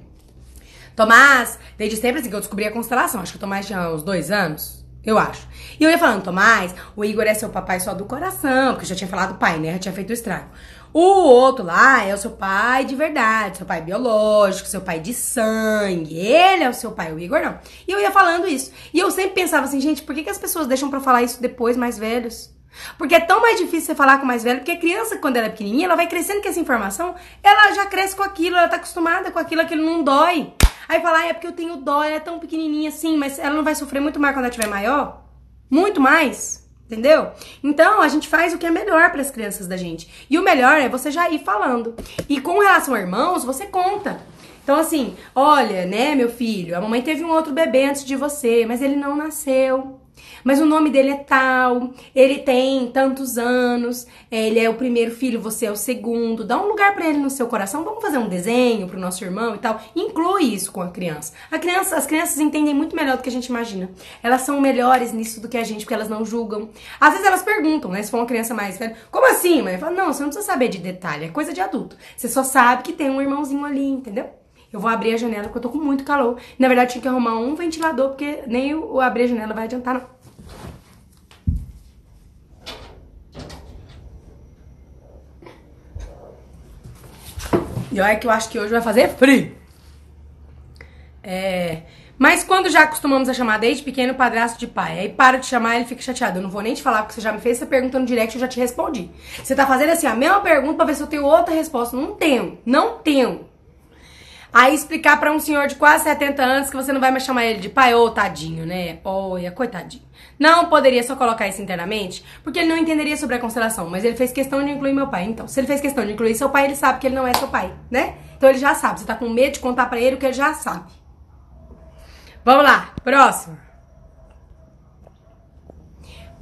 Tomás, desde sempre, assim, que eu descobri a constelação. Acho que o Tomás tinha uns dois anos, eu acho. E eu ia falando, Tomás, o Igor é seu papai só do coração, porque eu já tinha falado pai, né? Já tinha feito o estrago. O outro lá é o seu pai de verdade, seu pai biológico, seu pai de sangue. Ele é o seu pai, o Igor não. E eu ia falando isso. E eu sempre pensava assim, gente, por que, que as pessoas deixam para falar isso depois, mais velhos? Porque é tão mais difícil você falar com mais velho, porque a criança, quando ela é pequenininha, ela vai crescendo com essa informação, ela já cresce com aquilo, ela tá acostumada com aquilo, aquilo não dói. Aí fala, ah, é porque eu tenho dó, ela é tão pequenininha assim, mas ela não vai sofrer muito mais quando ela tiver maior? Muito mais. Entendeu? Então, a gente faz o que é melhor para as crianças da gente. E o melhor é você já ir falando. E com relação a irmãos, você conta. Então, assim, olha, né, meu filho, a mamãe teve um outro bebê antes de você, mas ele não nasceu. Mas o nome dele é tal, ele tem tantos anos, ele é o primeiro filho, você é o segundo. Dá um lugar para ele no seu coração. Vamos fazer um desenho pro nosso irmão e tal. Inclui isso com a criança. A criança. As crianças entendem muito melhor do que a gente imagina. Elas são melhores nisso do que a gente, porque elas não julgam. Às vezes elas perguntam, né? Se for uma criança mais velha, como assim, mãe? Fala, não, você não precisa saber de detalhe, é coisa de adulto. Você só sabe que tem um irmãozinho ali, entendeu? Eu vou abrir a janela porque eu tô com muito calor. Na verdade, tinha que arrumar um ventilador, porque nem o abrir a janela vai adiantar, não. E olha que eu acho que hoje vai fazer frio. É. Mas quando já acostumamos a chamar desde pequeno padrasto de pai, aí para de chamar ele fica chateado. Eu não vou nem te falar porque você já me fez essa pergunta no direct eu já te respondi. Você tá fazendo assim a mesma pergunta pra ver se eu tenho outra resposta. Não tenho, não tenho. Aí explicar para um senhor de quase 70 anos que você não vai mais chamar ele de pai, ô oh, tadinho, né? Olha, coitadinho. Não poderia só colocar isso internamente, porque ele não entenderia sobre a constelação, mas ele fez questão de incluir meu pai. Então, se ele fez questão de incluir seu pai, ele sabe que ele não é seu pai, né? Então ele já sabe. Você tá com medo de contar para ele o que ele já sabe. Vamos lá, próximo.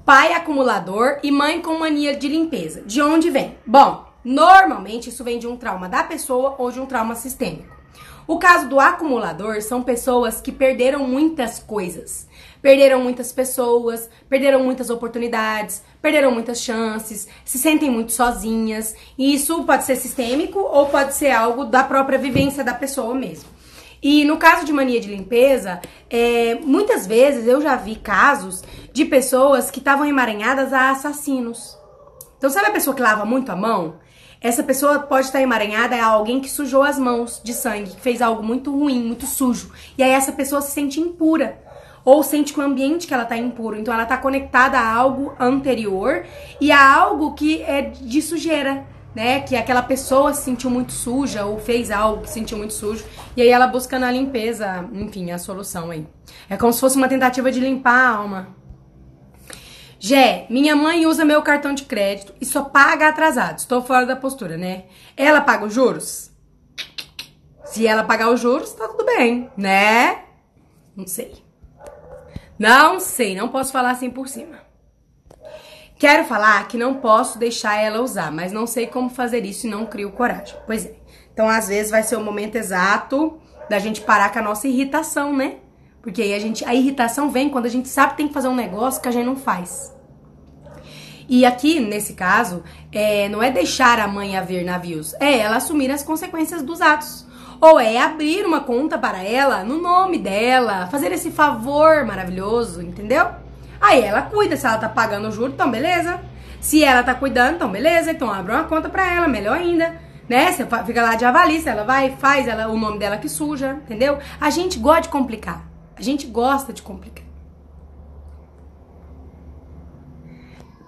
Pai acumulador e mãe com mania de limpeza. De onde vem? Bom, normalmente isso vem de um trauma da pessoa ou de um trauma sistêmico. O caso do acumulador são pessoas que perderam muitas coisas. Perderam muitas pessoas, perderam muitas oportunidades, perderam muitas chances, se sentem muito sozinhas. E isso pode ser sistêmico ou pode ser algo da própria vivência da pessoa mesmo. E no caso de mania de limpeza, é, muitas vezes eu já vi casos de pessoas que estavam emaranhadas a assassinos. Então, sabe a pessoa que lava muito a mão? Essa pessoa pode estar emaranhada a alguém que sujou as mãos de sangue, que fez algo muito ruim, muito sujo. E aí essa pessoa se sente impura. Ou sente que o ambiente que ela está impuro. Então ela está conectada a algo anterior e a algo que é de sujeira. Né, que aquela pessoa se sentiu muito suja ou fez algo que se sentiu muito sujo e aí ela busca na limpeza, enfim, a solução aí. É como se fosse uma tentativa de limpar a alma. Jé, minha mãe usa meu cartão de crédito e só paga atrasado. Estou fora da postura, né? Ela paga os juros? Se ela pagar os juros, tá tudo bem, né? Não sei. Não sei, não posso falar assim por cima. Quero falar que não posso deixar ela usar, mas não sei como fazer isso e não crio coragem. Pois é. Então, às vezes, vai ser o momento exato da gente parar com a nossa irritação, né? Porque aí a gente, a irritação vem quando a gente sabe que tem que fazer um negócio que a gente não faz. E aqui, nesse caso, é, não é deixar a mãe haver navios, é ela assumir as consequências dos atos. Ou é abrir uma conta para ela no nome dela, fazer esse favor maravilhoso, entendeu? Aí ela cuida, se ela tá pagando o juro, então beleza. Se ela tá cuidando, então beleza, então abre uma conta para ela, melhor ainda né? Você fica lá de avalista, ela vai, faz ela, o nome dela que suja, entendeu? A gente gosta de complicar. A gente gosta de complicar.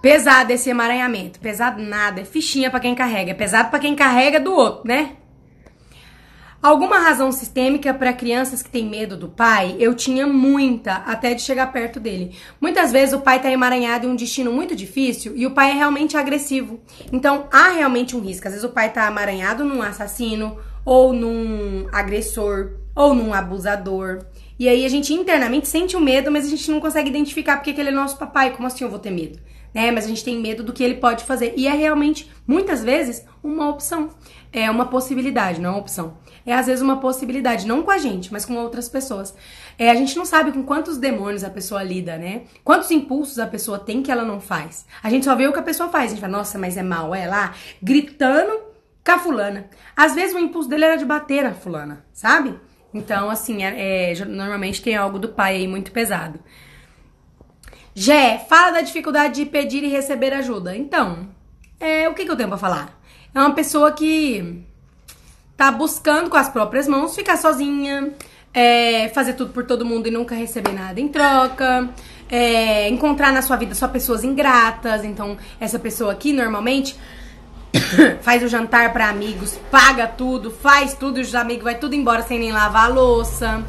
Pesado esse emaranhamento. Pesado nada. É fichinha para quem carrega. É pesado para quem carrega do outro, né? Alguma razão sistêmica para crianças que têm medo do pai? Eu tinha muita, até de chegar perto dele. Muitas vezes o pai tá emaranhado em um destino muito difícil e o pai é realmente agressivo. Então há realmente um risco. Às vezes o pai tá emaranhado num assassino, ou num agressor, ou num abusador. E aí a gente internamente sente o medo, mas a gente não consegue identificar porque ele é nosso papai. Como assim eu vou ter medo? Né? Mas a gente tem medo do que ele pode fazer. E é realmente, muitas vezes, uma opção. É uma possibilidade, não é uma opção. É às vezes uma possibilidade, não com a gente, mas com outras pessoas. É, a gente não sabe com quantos demônios a pessoa lida, né? Quantos impulsos a pessoa tem que ela não faz. A gente só vê o que a pessoa faz. A gente fala, nossa, mas é mal, é lá, gritando com a fulana. Às vezes o impulso dele era de bater na fulana, sabe? Então, assim, é, é, normalmente tem algo do pai aí muito pesado. Jé, fala da dificuldade de pedir e receber ajuda. Então, é, o que que, eu tenho pra falar? É uma pessoa que tá buscando com as próprias mãos ficar sozinha, é, fazer tudo por todo mundo e nunca receber nada em troca, é, encontrar na sua vida só pessoas ingratas. Então, essa pessoa aqui normalmente *laughs* faz o jantar para amigos, paga tudo, faz tudo e os amigos vai tudo embora sem nem lavar a louça.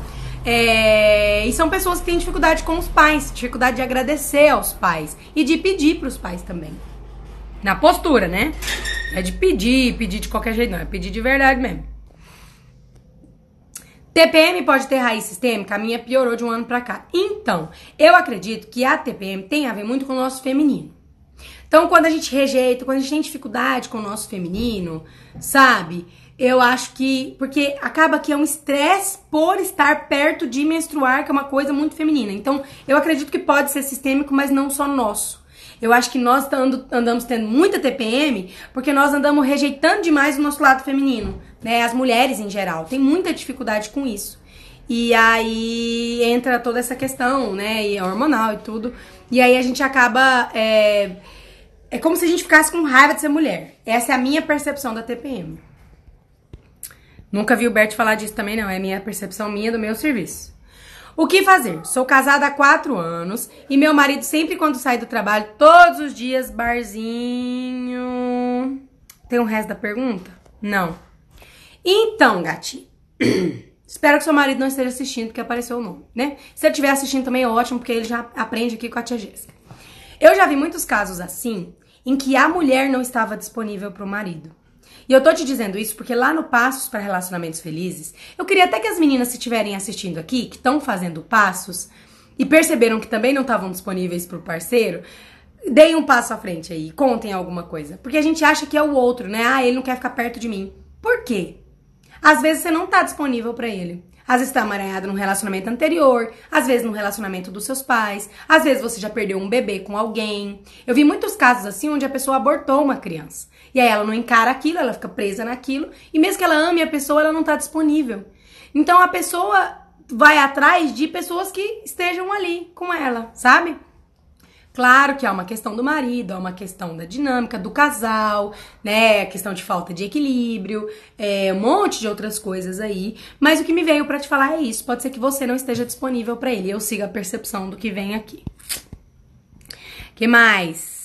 É, e são pessoas que têm dificuldade com os pais, dificuldade de agradecer aos pais e de pedir para os pais também. Na postura, né? É de pedir, pedir de qualquer jeito, não, é pedir de verdade mesmo. TPM pode ter raiz sistêmica? A minha piorou de um ano pra cá. Então, eu acredito que a TPM tem a ver muito com o nosso feminino. Então, quando a gente rejeita, quando a gente tem dificuldade com o nosso feminino, sabe? Eu acho que. Porque acaba que é um estresse por estar perto de menstruar, que é uma coisa muito feminina. Então, eu acredito que pode ser sistêmico, mas não só nosso. Eu acho que nós andamos tendo muita TPM porque nós andamos rejeitando demais o nosso lado feminino, né? As mulheres em geral tem muita dificuldade com isso. E aí entra toda essa questão, né? E hormonal e tudo. E aí a gente acaba. É, é como se a gente ficasse com raiva de ser mulher. Essa é a minha percepção da TPM. Nunca vi o Bert falar disso também, não. É minha percepção minha do meu serviço. O que fazer? Sou casada há quatro anos e meu marido sempre quando sai do trabalho, todos os dias, barzinho. Tem um resto da pergunta? Não. Então, gatinho. *clears throat* Espero que seu marido não esteja assistindo, porque apareceu o nome, né? Se ele estiver assistindo também é ótimo, porque ele já aprende aqui com a tia Jéssica. Eu já vi muitos casos assim, em que a mulher não estava disponível para o marido. E eu tô te dizendo isso porque lá no Passos para Relacionamentos Felizes, eu queria até que as meninas, se estiverem assistindo aqui, que estão fazendo passos e perceberam que também não estavam disponíveis pro parceiro, deem um passo à frente aí, contem alguma coisa. Porque a gente acha que é o outro, né? Ah, ele não quer ficar perto de mim. Por quê? Às vezes você não tá disponível para ele. Às vezes tá amaranhado num relacionamento anterior, às vezes no relacionamento dos seus pais, às vezes você já perdeu um bebê com alguém. Eu vi muitos casos assim onde a pessoa abortou uma criança. E aí ela não encara aquilo, ela fica presa naquilo, e mesmo que ela ame a pessoa, ela não tá disponível. Então a pessoa vai atrás de pessoas que estejam ali com ela, sabe? Claro que há uma questão do marido, há uma questão da dinâmica do casal, né? A questão de falta de equilíbrio, é, um monte de outras coisas aí. Mas o que me veio para te falar é isso. Pode ser que você não esteja disponível para ele. Eu sigo a percepção do que vem aqui. Que mais?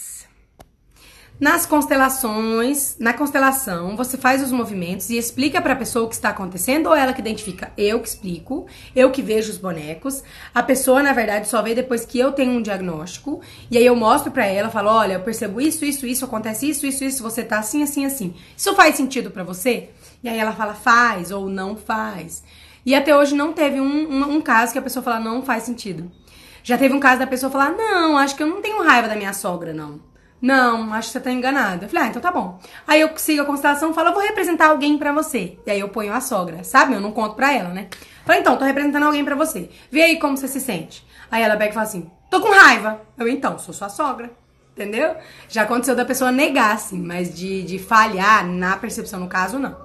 Nas constelações, na constelação, você faz os movimentos e explica para a pessoa o que está acontecendo ou ela que identifica? Eu que explico, eu que vejo os bonecos. A pessoa, na verdade, só vê depois que eu tenho um diagnóstico e aí eu mostro para ela, falo: "Olha, eu percebo isso, isso, isso, acontece isso, isso, isso, você tá assim, assim, assim. Isso faz sentido para você?" E aí ela fala: "Faz" ou "não faz". E até hoje não teve um, um, um caso que a pessoa fala: "Não faz sentido". Já teve um caso da pessoa falar: "Não, acho que eu não tenho raiva da minha sogra, não". Não, acho que você tá enganada. Eu falei, ah, então tá bom. Aí eu sigo a constelação e falo, eu vou representar alguém para você. E aí eu ponho a sogra, sabe? Eu não conto pra ela, né? Falei, então, tô representando alguém para você. Vê aí como você se sente. Aí ela pega e fala assim, tô com raiva. Eu, então, sou sua sogra. Entendeu? Já aconteceu da pessoa negar, assim, mas de, de falhar na percepção, no caso, não.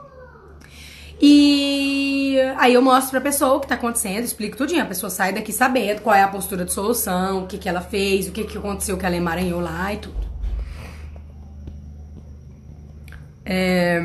E aí eu mostro pra pessoa o que tá acontecendo, explico tudinho. A pessoa sai daqui sabendo qual é a postura de solução, o que, que ela fez, o que, que aconteceu, que ela emaranhou lá e tudo. É,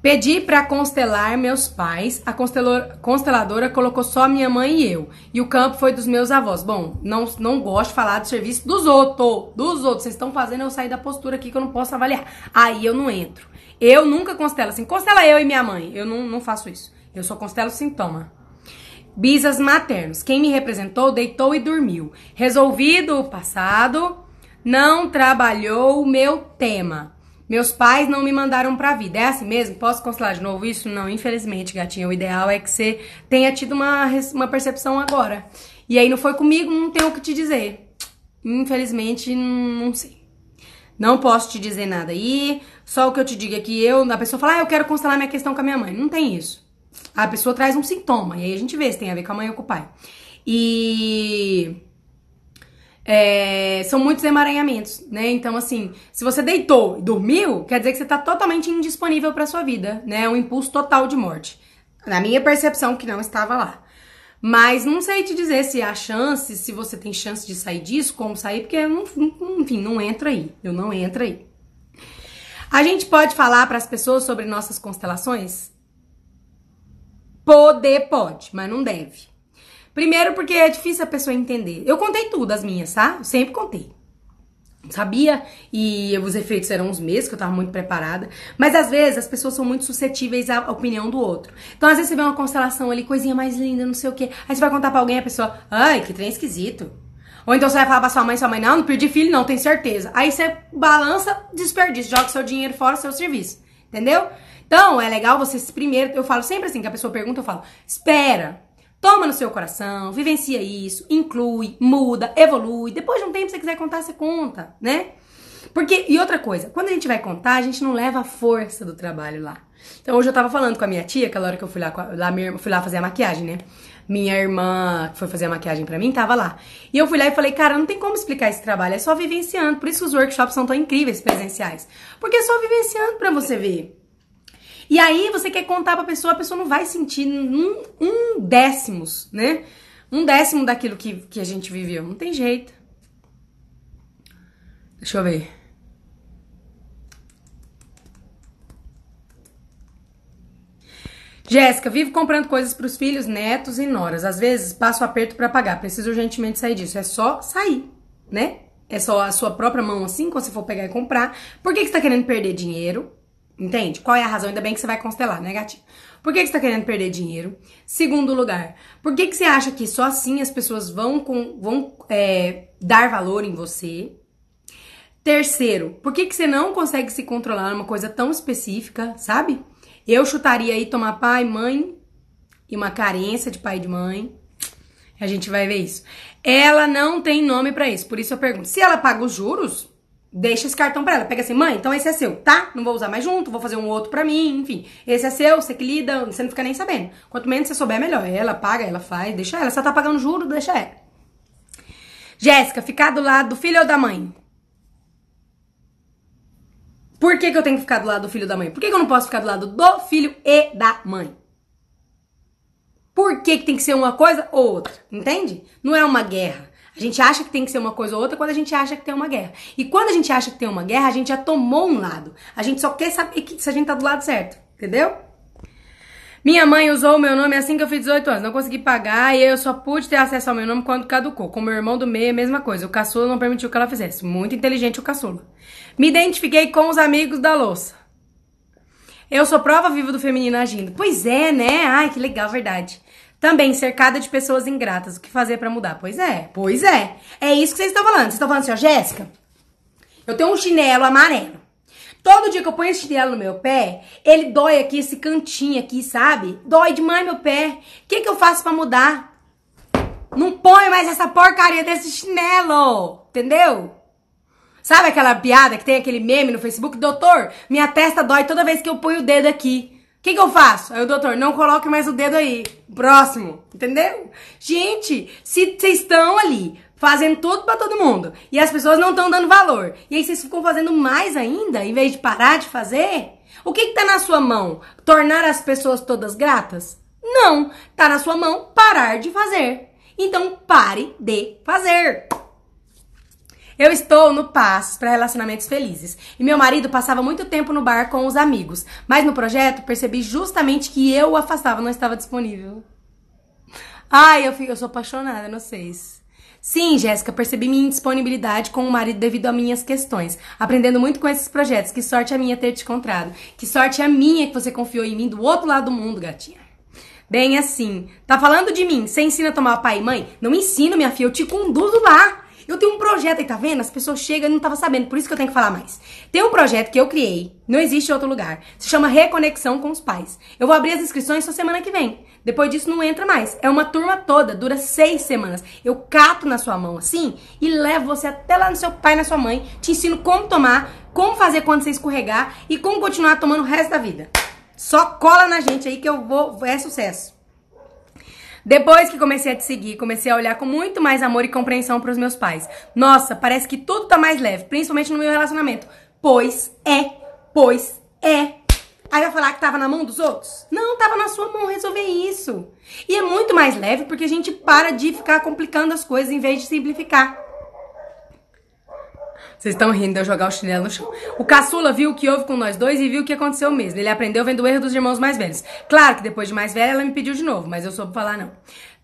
pedi para constelar meus pais. A consteladora colocou só minha mãe e eu. E o campo foi dos meus avós. Bom, não, não gosto de falar do serviço dos outros. Dos outros. Vocês estão fazendo eu sair da postura aqui que eu não posso avaliar. Aí eu não entro. Eu nunca constelo assim. Constela eu e minha mãe. Eu não, não faço isso. Eu só constelo sintoma. Bisas maternos. Quem me representou deitou e dormiu. Resolvido o passado, não trabalhou o meu tema. Meus pais não me mandaram pra vida. É assim mesmo? Posso constelar de novo isso? Não, infelizmente, gatinha. O ideal é que você tenha tido uma, uma percepção agora. E aí não foi comigo, não tenho o que te dizer. Infelizmente, não sei. Não posso te dizer nada aí. Só o que eu te digo é que eu, a pessoa fala, ah, eu quero constelar minha questão com a minha mãe. Não tem isso. A pessoa traz um sintoma. E aí a gente vê se tem a ver com a mãe ou com o pai. E é, são muitos emaranhamentos, né? Então, assim, se você deitou e dormiu, quer dizer que você tá totalmente indisponível para sua vida, né? É um impulso total de morte. Na minha percepção, que não estava lá. Mas não sei te dizer se há chance, se você tem chance de sair disso, como sair, porque, enfim, não entra aí. Eu não entro aí. A gente pode falar para as pessoas sobre nossas constelações? Poder pode, mas não deve. Primeiro porque é difícil a pessoa entender. Eu contei tudo as minhas, tá? Eu sempre contei. Sabia e os efeitos eram os mesmos, que eu tava muito preparada. Mas às vezes as pessoas são muito suscetíveis à opinião do outro. Então às vezes você vê uma constelação ali, coisinha mais linda, não sei o quê. Aí você vai contar pra alguém a pessoa, ai, que trem esquisito. Ou então você vai falar pra sua mãe, sua mãe, não, não perdi filho, não, tem certeza. Aí você balança, desperdício, joga seu dinheiro fora, seu serviço. Entendeu? Então, é legal você primeiro, eu falo sempre assim, que a pessoa pergunta, eu falo, espera, toma no seu coração, vivencia isso, inclui, muda, evolui. Depois de um tempo, se você quiser contar, você conta, né? Porque, e outra coisa, quando a gente vai contar, a gente não leva a força do trabalho lá. Então, hoje eu tava falando com a minha tia, aquela hora que eu fui lá, lá minha, fui lá fazer a maquiagem, né? Minha irmã, que foi fazer a maquiagem para mim, tava lá. E eu fui lá e falei, cara, não tem como explicar esse trabalho, é só vivenciando. Por isso os workshops são tão incríveis presenciais. Porque é só vivenciando para você ver. E aí você quer contar pra pessoa, a pessoa não vai sentir um, um décimos, né? Um décimo daquilo que, que a gente viveu. Não tem jeito. Deixa eu ver. Jéssica, vivo comprando coisas para os filhos, netos e noras. Às vezes passo aperto para pagar. Preciso urgentemente sair disso. É só sair, né? É só a sua própria mão assim, quando você for pegar e comprar. Por que, que você tá querendo perder dinheiro? Entende? Qual é a razão? Ainda bem que você vai constelar, né, gatinho? Por que, que você tá querendo perder dinheiro? Segundo lugar, por que, que você acha que só assim as pessoas vão, com, vão é, dar valor em você? Terceiro, por que, que você não consegue se controlar numa coisa tão específica, sabe? Eu chutaria aí tomar pai, mãe e uma carência de pai e de mãe. A gente vai ver isso. Ela não tem nome para isso, por isso eu pergunto. Se ela paga os juros, deixa esse cartão pra ela. Pega assim, mãe, então esse é seu, tá? Não vou usar mais junto, vou fazer um outro pra mim, enfim. Esse é seu, você que lida, você não fica nem sabendo. Quanto menos você souber, melhor. Ela paga, ela faz, deixa ela. Se ela tá pagando juro, deixa ela. Jéssica, ficar do lado do filho ou da mãe? Por que, que eu tenho que ficar do lado do filho ou da mãe? Por que, que eu não posso ficar do lado do filho e da mãe? Por que, que tem que ser uma coisa ou outra? Entende? Não é uma guerra. A gente acha que tem que ser uma coisa ou outra quando a gente acha que tem uma guerra. E quando a gente acha que tem uma guerra, a gente já tomou um lado. A gente só quer saber que, se a gente tá do lado certo. Entendeu? Minha mãe usou o meu nome assim que eu fiz 18 anos. Não consegui pagar e eu só pude ter acesso ao meu nome quando caducou. Com meu irmão do meio, a mesma coisa. O caçula não permitiu que ela fizesse. Muito inteligente o caçula. Me identifiquei com os amigos da louça. Eu sou prova viva do feminino agindo. Pois é, né? Ai, que legal, verdade. Também cercada de pessoas ingratas. O que fazer para mudar? Pois é, pois é. É isso que vocês estão falando. Vocês estão falando assim, ó, Jéssica, eu tenho um chinelo amarelo. Todo dia que eu ponho esse chinelo no meu pé, ele dói aqui, esse cantinho aqui, sabe? Dói demais meu pé. O que, que eu faço para mudar? Não põe mais essa porcaria desse chinelo, entendeu? Sabe aquela piada que tem aquele meme no Facebook? Doutor, minha testa dói toda vez que eu ponho o dedo aqui. O que, que eu faço? Aí o doutor, não coloque mais o dedo aí. Próximo. Entendeu? Gente, se vocês estão ali fazendo tudo para todo mundo e as pessoas não estão dando valor, e aí vocês ficam fazendo mais ainda, em vez de parar de fazer, o que, que tá na sua mão? Tornar as pessoas todas gratas? Não. Tá na sua mão parar de fazer. Então pare de fazer. Eu estou no Passos para Relacionamentos Felizes e meu marido passava muito tempo no bar com os amigos, mas no projeto percebi justamente que eu o afastava, não estava disponível. Ai, eu, fico, eu sou apaixonada, não sei. Sim, Jéssica, percebi minha indisponibilidade com o marido devido a minhas questões. Aprendendo muito com esses projetos. Que sorte a minha ter te encontrado. Que sorte a minha que você confiou em mim do outro lado do mundo, gatinha. Bem assim, tá falando de mim? Você ensina a tomar pai e mãe? Não ensino, minha filha, eu te conduzo lá. Eu tenho um projeto aí, tá vendo? As pessoas chegam e não tava sabendo, por isso que eu tenho que falar mais. Tem um projeto que eu criei, não existe em outro lugar. Se chama Reconexão com os Pais. Eu vou abrir as inscrições só semana que vem. Depois disso não entra mais. É uma turma toda, dura seis semanas. Eu cato na sua mão assim e levo você até lá no seu pai, na sua mãe. Te ensino como tomar, como fazer quando você escorregar e como continuar tomando o resto da vida. Só cola na gente aí que eu vou. É sucesso. Depois que comecei a te seguir, comecei a olhar com muito mais amor e compreensão para os meus pais. Nossa, parece que tudo tá mais leve, principalmente no meu relacionamento. Pois é, pois é. Aí vai falar que tava na mão dos outros? Não, tava na sua mão resolver isso. E é muito mais leve porque a gente para de ficar complicando as coisas em vez de simplificar. Vocês estão rindo de eu jogar o chinelo no chão. O caçula viu o que houve com nós dois e viu o que aconteceu mesmo. Ele aprendeu vendo o erro dos irmãos mais velhos. Claro que depois de mais velha, ela me pediu de novo, mas eu soube falar não.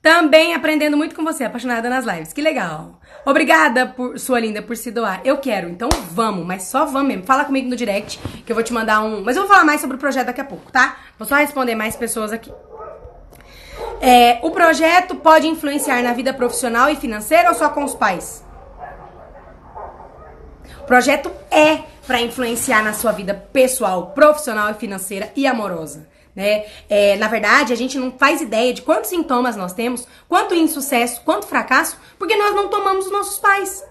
Também aprendendo muito com você, apaixonada nas lives. Que legal. Obrigada, por, sua linda, por se doar. Eu quero, então vamos, mas só vamos mesmo. Fala comigo no direct, que eu vou te mandar um. Mas eu vou falar mais sobre o projeto daqui a pouco, tá? Vou só responder mais pessoas aqui. É, o projeto pode influenciar na vida profissional e financeira ou só com os pais? Projeto é para influenciar na sua vida pessoal, profissional e financeira e amorosa né? É, na verdade, a gente não faz ideia de quantos sintomas nós temos, quanto insucesso, quanto fracasso, porque nós não tomamos os nossos pais.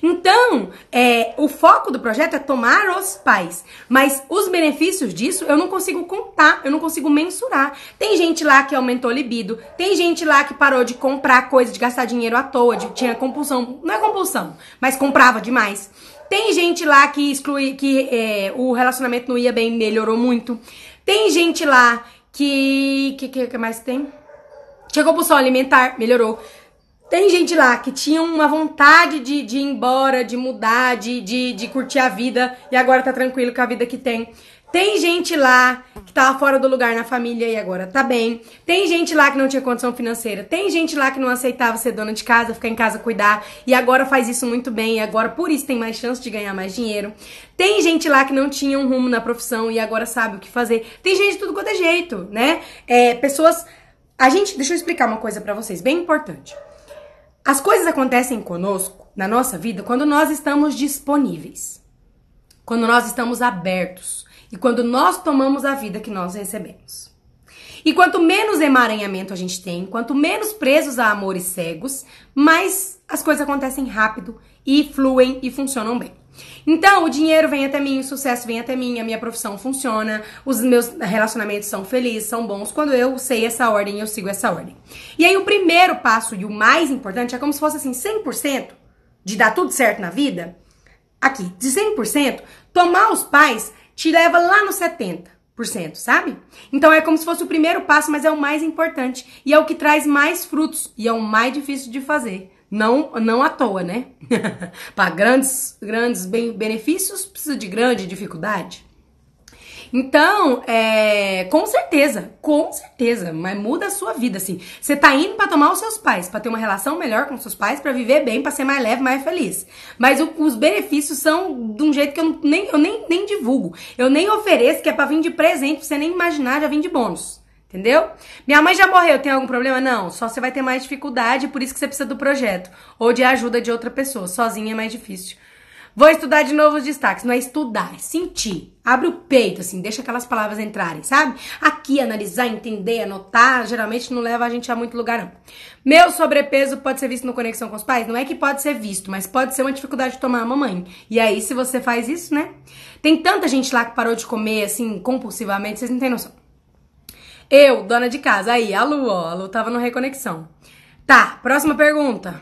Então, é, o foco do projeto é tomar os pais. Mas os benefícios disso eu não consigo contar, eu não consigo mensurar. Tem gente lá que aumentou libido, tem gente lá que parou de comprar coisa, de gastar dinheiro à toa, de, tinha compulsão. Não é compulsão, mas comprava demais. Tem gente lá que exclui, que é, o relacionamento não ia bem, melhorou muito. Tem gente lá que. que que, que mais tem? Tinha compulsão alimentar, melhorou. Tem gente lá que tinha uma vontade de, de ir embora, de mudar, de, de, de curtir a vida e agora tá tranquilo com a vida que tem. Tem gente lá que tava fora do lugar na família e agora tá bem. Tem gente lá que não tinha condição financeira. Tem gente lá que não aceitava ser dona de casa, ficar em casa cuidar e agora faz isso muito bem e agora por isso tem mais chance de ganhar mais dinheiro. Tem gente lá que não tinha um rumo na profissão e agora sabe o que fazer. Tem gente de tudo quanto é jeito, né? É, pessoas. A gente. Deixa eu explicar uma coisa para vocês, bem importante. As coisas acontecem conosco, na nossa vida, quando nós estamos disponíveis. Quando nós estamos abertos e quando nós tomamos a vida que nós recebemos. E quanto menos emaranhamento a gente tem, quanto menos presos a amores cegos, mais as coisas acontecem rápido e fluem e funcionam bem. Então, o dinheiro vem até mim, o sucesso vem até mim, a minha profissão funciona, os meus relacionamentos são felizes, são bons quando eu sei essa ordem eu sigo essa ordem. E aí, o primeiro passo e o mais importante é como se fosse assim: 100% de dar tudo certo na vida. Aqui, de 100%, tomar os pais te leva lá no 70%, sabe? Então é como se fosse o primeiro passo, mas é o mais importante e é o que traz mais frutos e é o mais difícil de fazer. Não, não à toa, né? *laughs* Para grandes, grandes benefícios precisa de grande dificuldade. Então, é, com certeza, com certeza, mas muda a sua vida, assim. Você tá indo para tomar os seus pais, para ter uma relação melhor com seus pais, para viver bem, para ser mais leve, mais feliz. Mas o, os benefícios são de um jeito que eu, nem, eu nem, nem divulgo. Eu nem ofereço, que é pra vir de presente, pra você nem imaginar, já vim de bônus. Entendeu? Minha mãe já morreu, tem algum problema? Não, só você vai ter mais dificuldade, por isso que você precisa do projeto. Ou de ajuda de outra pessoa. Sozinha é mais difícil. Vou estudar de novo os destaques. Não é estudar, é sentir. Abre o peito, assim, deixa aquelas palavras entrarem, sabe? Aqui, analisar, entender, anotar, geralmente não leva a gente a muito lugar, não. Meu sobrepeso pode ser visto no Conexão com os Pais? Não é que pode ser visto, mas pode ser uma dificuldade de tomar a mamãe. E aí, se você faz isso, né? Tem tanta gente lá que parou de comer, assim, compulsivamente, vocês não têm noção. Eu, dona de casa, aí, a Lu, ó, a Lu tava no Reconexão. Tá, próxima pergunta.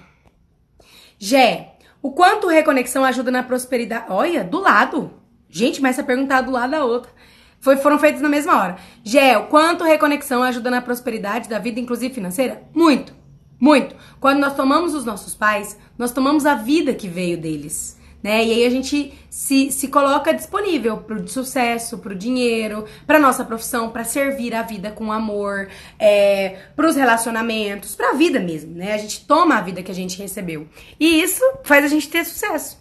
Gé, o quanto reconexão ajuda na prosperidade? Olha, do lado. Gente, mas essa pergunta tá do lado da outra. Foi, foram feitas na mesma hora. Gel, quanto reconexão ajuda na prosperidade da vida, inclusive financeira? Muito. Muito. Quando nós tomamos os nossos pais, nós tomamos a vida que veio deles né? E aí a gente se, se coloca disponível pro sucesso, pro dinheiro, pra nossa profissão, para servir a vida com amor, é, pros relacionamentos, pra vida mesmo, né? A gente toma a vida que a gente recebeu. E isso faz a gente ter sucesso.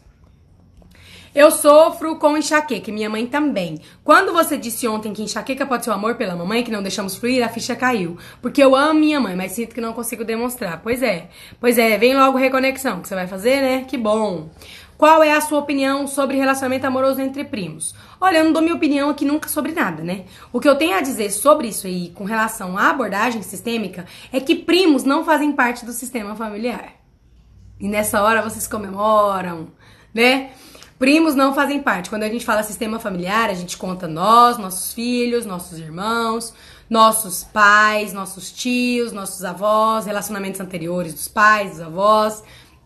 Eu sofro com enxaqueca, minha mãe também. Quando você disse ontem que enxaqueca pode ser o amor pela mamãe, que não deixamos fluir, a ficha caiu. Porque eu amo minha mãe, mas sinto que não consigo demonstrar. Pois é. Pois é, vem logo reconexão que você vai fazer, né? Que bom. Qual é a sua opinião sobre relacionamento amoroso entre primos? Olha, eu não dou minha opinião aqui nunca sobre nada, né? O que eu tenho a dizer sobre isso aí, com relação à abordagem sistêmica, é que primos não fazem parte do sistema familiar. E nessa hora vocês comemoram, né? Primos não fazem parte. Quando a gente fala sistema familiar, a gente conta nós, nossos filhos, nossos irmãos, nossos pais, nossos tios, nossos avós, relacionamentos anteriores dos pais, dos avós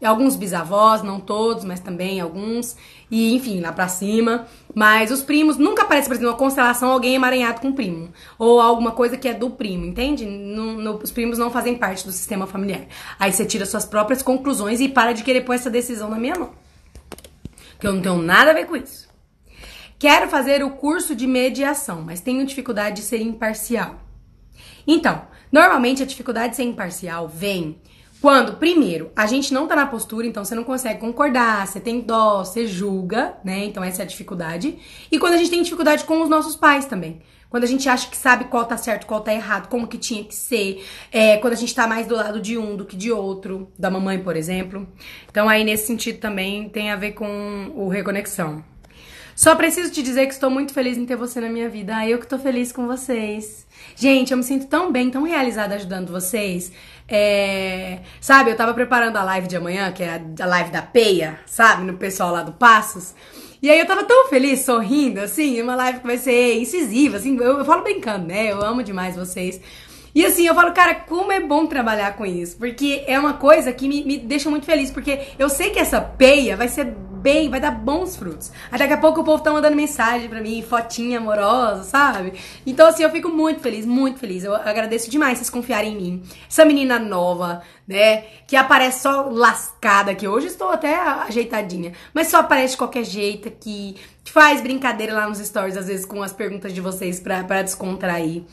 alguns bisavós, não todos, mas também alguns, e enfim, lá pra cima. Mas os primos nunca aparece, por exemplo, uma constelação alguém emaranhado com um primo, ou alguma coisa que é do primo, entende? No, no, os primos não fazem parte do sistema familiar. Aí você tira suas próprias conclusões e para de querer pôr essa decisão na minha mão. que eu não tenho nada a ver com isso. Quero fazer o curso de mediação, mas tenho dificuldade de ser imparcial. Então, normalmente a dificuldade de ser imparcial vem quando, primeiro, a gente não tá na postura, então você não consegue concordar, você tem dó, você julga, né? Então essa é a dificuldade. E quando a gente tem dificuldade com os nossos pais também. Quando a gente acha que sabe qual tá certo, qual tá errado, como que tinha que ser. É, quando a gente tá mais do lado de um do que de outro, da mamãe, por exemplo. Então aí nesse sentido também tem a ver com o reconexão. Só preciso te dizer que estou muito feliz em ter você na minha vida. Ah, eu que tô feliz com vocês. Gente, eu me sinto tão bem, tão realizada ajudando vocês. É, sabe, eu tava preparando a live de amanhã, que é a live da Peia, sabe, no pessoal lá do Passos. E aí eu tava tão feliz, sorrindo, assim, uma live que vai ser incisiva, assim, eu, eu falo brincando, né? Eu amo demais vocês. E assim, eu falo, cara, como é bom trabalhar com isso. Porque é uma coisa que me, me deixa muito feliz. Porque eu sei que essa peia vai ser bem, vai dar bons frutos. Aí daqui a pouco o povo tá mandando mensagem pra mim, fotinha amorosa, sabe? Então, assim, eu fico muito feliz, muito feliz. Eu agradeço demais vocês confiarem em mim. Essa menina nova, né? Que aparece só lascada, que hoje estou até ajeitadinha, mas só aparece de qualquer jeito, que, que faz brincadeira lá nos stories, às vezes, com as perguntas de vocês pra, pra descontrair.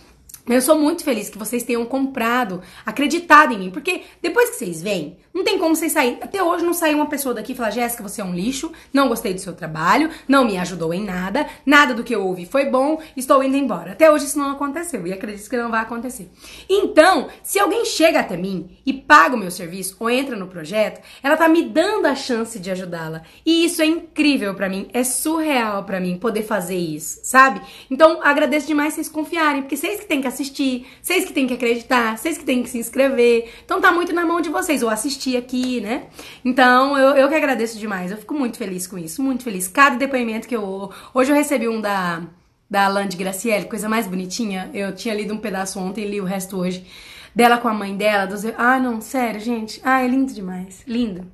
Eu sou muito feliz que vocês tenham comprado, acreditado em mim, porque depois que vocês vêm, não tem como vocês saírem. Até hoje não saiu uma pessoa daqui e falar: Jéssica, você é um lixo, não gostei do seu trabalho, não me ajudou em nada, nada do que eu ouvi foi bom, estou indo embora. Até hoje isso não aconteceu e acredito que não vai acontecer. Então, se alguém chega até mim e paga o meu serviço ou entra no projeto, ela tá me dando a chance de ajudá-la. E isso é incrível para mim, é surreal para mim poder fazer isso, sabe? Então, agradeço demais vocês confiarem, porque vocês que têm que assistir, vocês que têm que acreditar, vocês que têm que se inscrever. Então tá muito na mão de vocês, ou assistir aqui, né? Então eu, eu que agradeço demais, eu fico muito feliz com isso, muito feliz. Cada depoimento que eu. Hoje eu recebi um da, da Alain de Graciele, coisa mais bonitinha. Eu tinha lido um pedaço ontem e li o resto hoje. Dela com a mãe dela. Dos... Ah, não, sério, gente. Ah, é lindo demais. Lindo.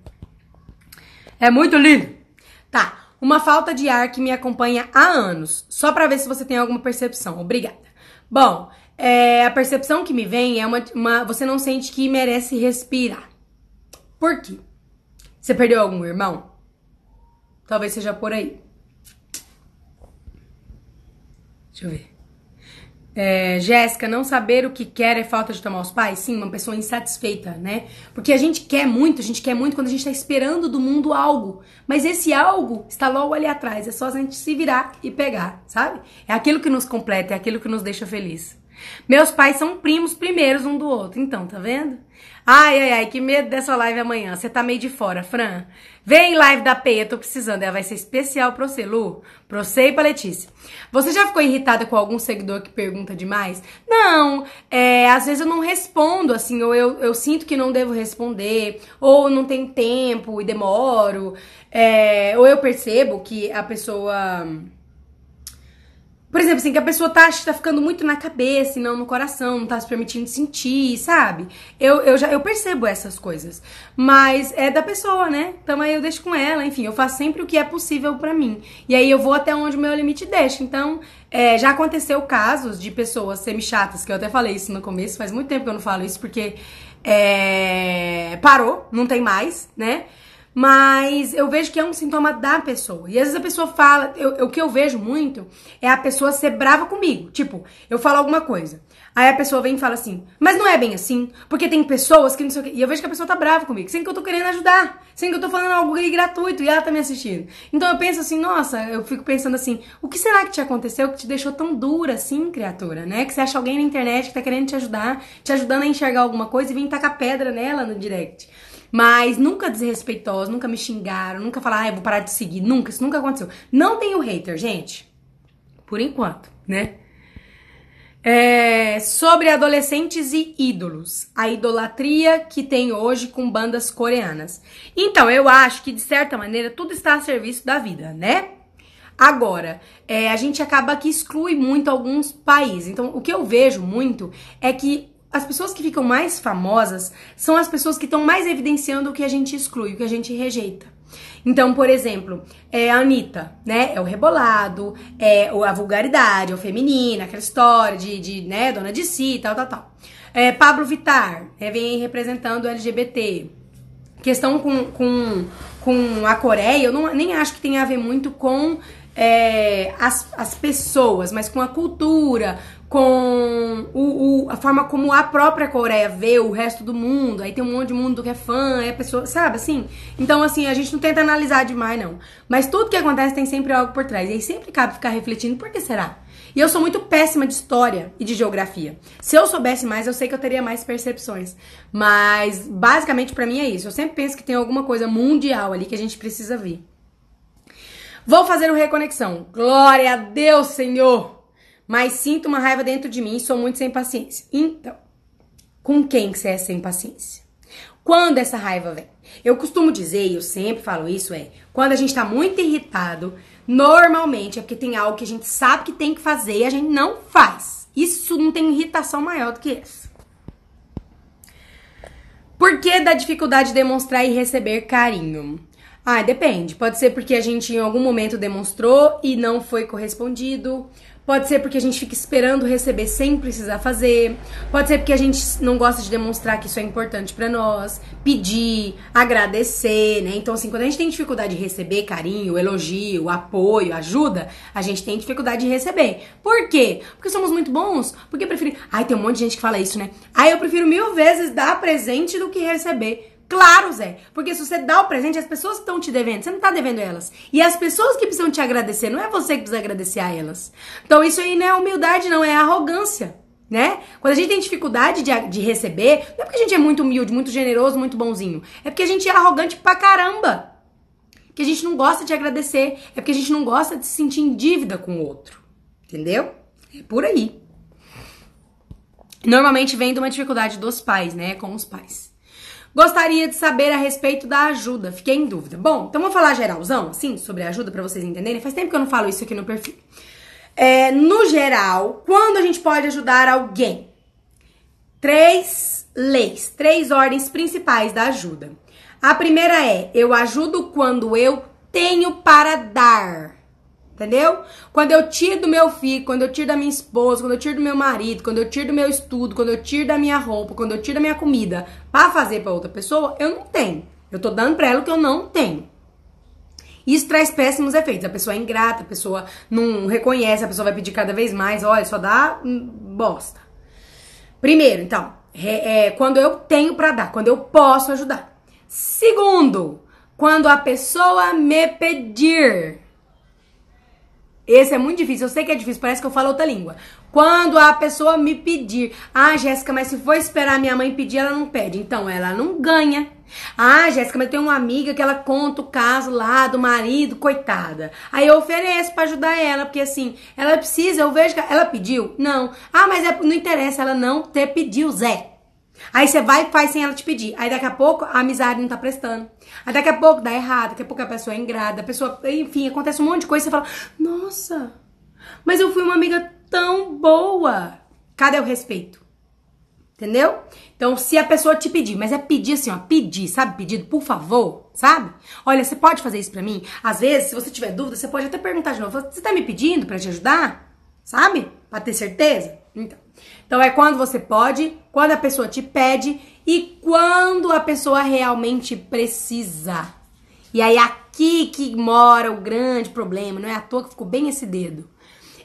É muito lindo. Tá. Uma falta de ar que me acompanha há anos. Só para ver se você tem alguma percepção. Obrigada. Bom, é, a percepção que me vem é uma, uma. Você não sente que merece respirar. Por quê? Você perdeu algum irmão? Talvez seja por aí. Deixa eu ver. É, Jéssica, não saber o que quer é falta de tomar os pais? Sim, uma pessoa insatisfeita, né? Porque a gente quer muito, a gente quer muito quando a gente tá esperando do mundo algo. Mas esse algo está logo ali atrás. É só a gente se virar e pegar, sabe? É aquilo que nos completa, é aquilo que nos deixa feliz. Meus pais são primos primeiros um do outro, então, tá vendo? Ai, ai, ai, que medo dessa live amanhã. Você tá meio de fora, Fran. Vem live da Peia, tô precisando. Ela vai ser especial pra você, Lu. Pra você e pra Letícia. Você já ficou irritada com algum seguidor que pergunta demais? Não, é, às vezes eu não respondo, assim, ou eu, eu sinto que não devo responder, ou não tenho tempo e demoro, é, ou eu percebo que a pessoa por exemplo, assim, que a pessoa tá, tá ficando muito na cabeça e não no coração, não tá se permitindo sentir, sabe? Eu, eu já eu percebo essas coisas. Mas é da pessoa, né? Então aí eu deixo com ela, enfim, eu faço sempre o que é possível para mim. E aí eu vou até onde o meu limite deixa. Então, é, já aconteceu casos de pessoas semi-chatas, que eu até falei isso no começo, faz muito tempo que eu não falo isso, porque é, parou, não tem mais, né? Mas eu vejo que é um sintoma da pessoa. E às vezes a pessoa fala, eu, o que eu vejo muito é a pessoa ser brava comigo. Tipo, eu falo alguma coisa. Aí a pessoa vem e fala assim, mas não é bem assim, porque tem pessoas que não sei o quê. E eu vejo que a pessoa tá brava comigo, sendo que eu tô querendo ajudar, sendo que eu tô falando algo gratuito e ela tá me assistindo. Então eu penso assim, nossa, eu fico pensando assim, o que será que te aconteceu que te deixou tão dura assim, criatura, né? Que você acha alguém na internet que tá querendo te ajudar, te ajudando a enxergar alguma coisa e vem tacar pedra nela no direct. Mas nunca desrespeitosa, nunca me xingaram, nunca falaram, ah, vou parar de seguir. Nunca, isso nunca aconteceu. Não tenho hater, gente. Por enquanto, né? É, sobre adolescentes e ídolos. A idolatria que tem hoje com bandas coreanas. Então, eu acho que, de certa maneira, tudo está a serviço da vida, né? Agora, é, a gente acaba que exclui muito alguns países. Então, o que eu vejo muito é que as pessoas que ficam mais famosas são as pessoas que estão mais evidenciando o que a gente exclui, o que a gente rejeita. Então, por exemplo, é a Anitta, né? É o rebolado, é a vulgaridade, é o feminino, aquela história de, de né, dona de si, tal, tal, tal. É, Pablo Vittar, é, vem representando o LGBT. questão com, com, com a Coreia, eu não, nem acho que tem a ver muito com é, as, as pessoas, mas com a cultura, com o, o, a forma como a própria Coreia vê o resto do mundo. Aí tem um monte de mundo que é fã, é pessoa, sabe assim? Então, assim, a gente não tenta analisar demais, não. Mas tudo que acontece tem sempre algo por trás. E aí sempre cabe ficar refletindo, por que será? E eu sou muito péssima de história e de geografia. Se eu soubesse mais, eu sei que eu teria mais percepções. Mas, basicamente, para mim é isso. Eu sempre penso que tem alguma coisa mundial ali que a gente precisa ver. Vou fazer o reconexão. Glória a Deus, Senhor! Mas sinto uma raiva dentro de mim e sou muito sem paciência. Então, com quem que você é sem paciência? Quando essa raiva vem? Eu costumo dizer, e eu sempre falo isso, é quando a gente tá muito irritado, normalmente é porque tem algo que a gente sabe que tem que fazer e a gente não faz. Isso não tem irritação maior do que essa. Por que da dificuldade de demonstrar e receber carinho? Ah, depende. Pode ser porque a gente em algum momento demonstrou e não foi correspondido. Pode ser porque a gente fica esperando receber sem precisar fazer. Pode ser porque a gente não gosta de demonstrar que isso é importante para nós. Pedir, agradecer, né? Então, assim, quando a gente tem dificuldade de receber carinho, elogio, apoio, ajuda, a gente tem dificuldade de receber. Por quê? Porque somos muito bons. Porque prefiro. Ai, tem um monte de gente que fala isso, né? Ai, eu prefiro mil vezes dar presente do que receber. Claro, Zé. Porque se você dá o presente, as pessoas estão te devendo, você não tá devendo elas. E as pessoas que precisam te agradecer, não é você que precisa agradecer a elas. Então isso aí não é humildade, não, é arrogância. Né? Quando a gente tem dificuldade de, de receber, não é porque a gente é muito humilde, muito generoso, muito bonzinho. É porque a gente é arrogante pra caramba. Que a gente não gosta de agradecer. É porque a gente não gosta de se sentir em dívida com o outro. Entendeu? É por aí. Normalmente vem de uma dificuldade dos pais, né? Com os pais. Gostaria de saber a respeito da ajuda. Fiquei em dúvida. Bom, então vou falar geralzão, assim, sobre a ajuda para vocês entenderem. Faz tempo que eu não falo isso aqui no perfil. É, no geral, quando a gente pode ajudar alguém? Três leis, três ordens principais da ajuda. A primeira é: eu ajudo quando eu tenho para dar. Entendeu? Quando eu tiro do meu filho, quando eu tiro da minha esposa, quando eu tiro do meu marido, quando eu tiro do meu estudo, quando eu tiro da minha roupa, quando eu tiro da minha comida para fazer para outra pessoa, eu não tenho. Eu tô dando para ela o que eu não tenho. Isso traz péssimos efeitos. A pessoa é ingrata, a pessoa não reconhece, a pessoa vai pedir cada vez mais. Olha, só dá bosta. Primeiro, então, é, é quando eu tenho para dar, quando eu posso ajudar. Segundo, quando a pessoa me pedir. Esse é muito difícil, eu sei que é difícil, parece que eu falo outra língua. Quando a pessoa me pedir, ah, Jéssica, mas se for esperar minha mãe pedir, ela não pede. Então ela não ganha. Ah, Jéssica, mas tem uma amiga que ela conta o caso lá do marido, coitada. Aí eu ofereço para ajudar ela, porque assim, ela precisa, eu vejo que ela pediu. Não. Ah, mas é, não interessa ela não ter pedido, Zé. Aí você vai e faz sem ela te pedir. Aí daqui a pouco a amizade não tá prestando. Aí daqui a pouco dá errado, daqui a pouco a pessoa é ingrata, a pessoa, enfim, acontece um monte de coisa e você fala: "Nossa, mas eu fui uma amiga tão boa". Cadê o respeito? Entendeu? Então, se a pessoa te pedir, mas é pedir assim, ó, pedir, sabe? Pedido, por favor, sabe? Olha, você pode fazer isso pra mim? Às vezes, se você tiver dúvida, você pode até perguntar de novo. Você tá me pedindo para te ajudar? Sabe? Pra ter certeza? Então. Então é quando você pode, quando a pessoa te pede e quando a pessoa realmente precisa. E aí aqui que mora o grande problema, não é à toa que ficou bem esse dedo.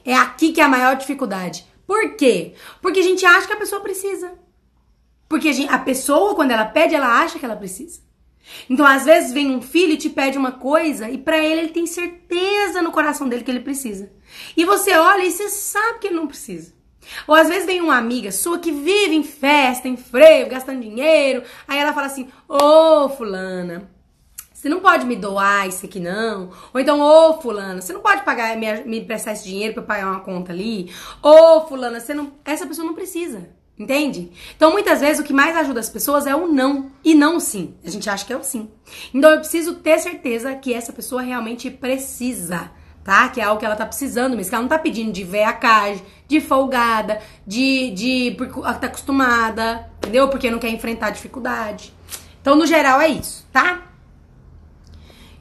É aqui que é a maior dificuldade. Por quê? Porque a gente acha que a pessoa precisa. Porque a, gente, a pessoa, quando ela pede, ela acha que ela precisa. Então, às vezes, vem um filho e te pede uma coisa e para ele ele tem certeza no coração dele que ele precisa. E você olha e você sabe que ele não precisa. Ou às vezes vem uma amiga sua que vive em festa, em freio, gastando dinheiro. Aí ela fala assim: Ô, oh, Fulana, você não pode me doar isso aqui não? Ou então, ô, oh, Fulana, você não pode pagar, me, me prestar esse dinheiro pra eu pagar uma conta ali? Ô, oh, Fulana, você não. Essa pessoa não precisa. Entende? Então, muitas vezes, o que mais ajuda as pessoas é o não e não o sim. A gente acha que é o sim. Então, eu preciso ter certeza que essa pessoa realmente precisa tá? Que é algo que ela tá precisando mesmo, que ela não tá pedindo de veacagem, de folgada, de, de porque tá acostumada, entendeu? Porque não quer enfrentar dificuldade. Então, no geral, é isso, tá?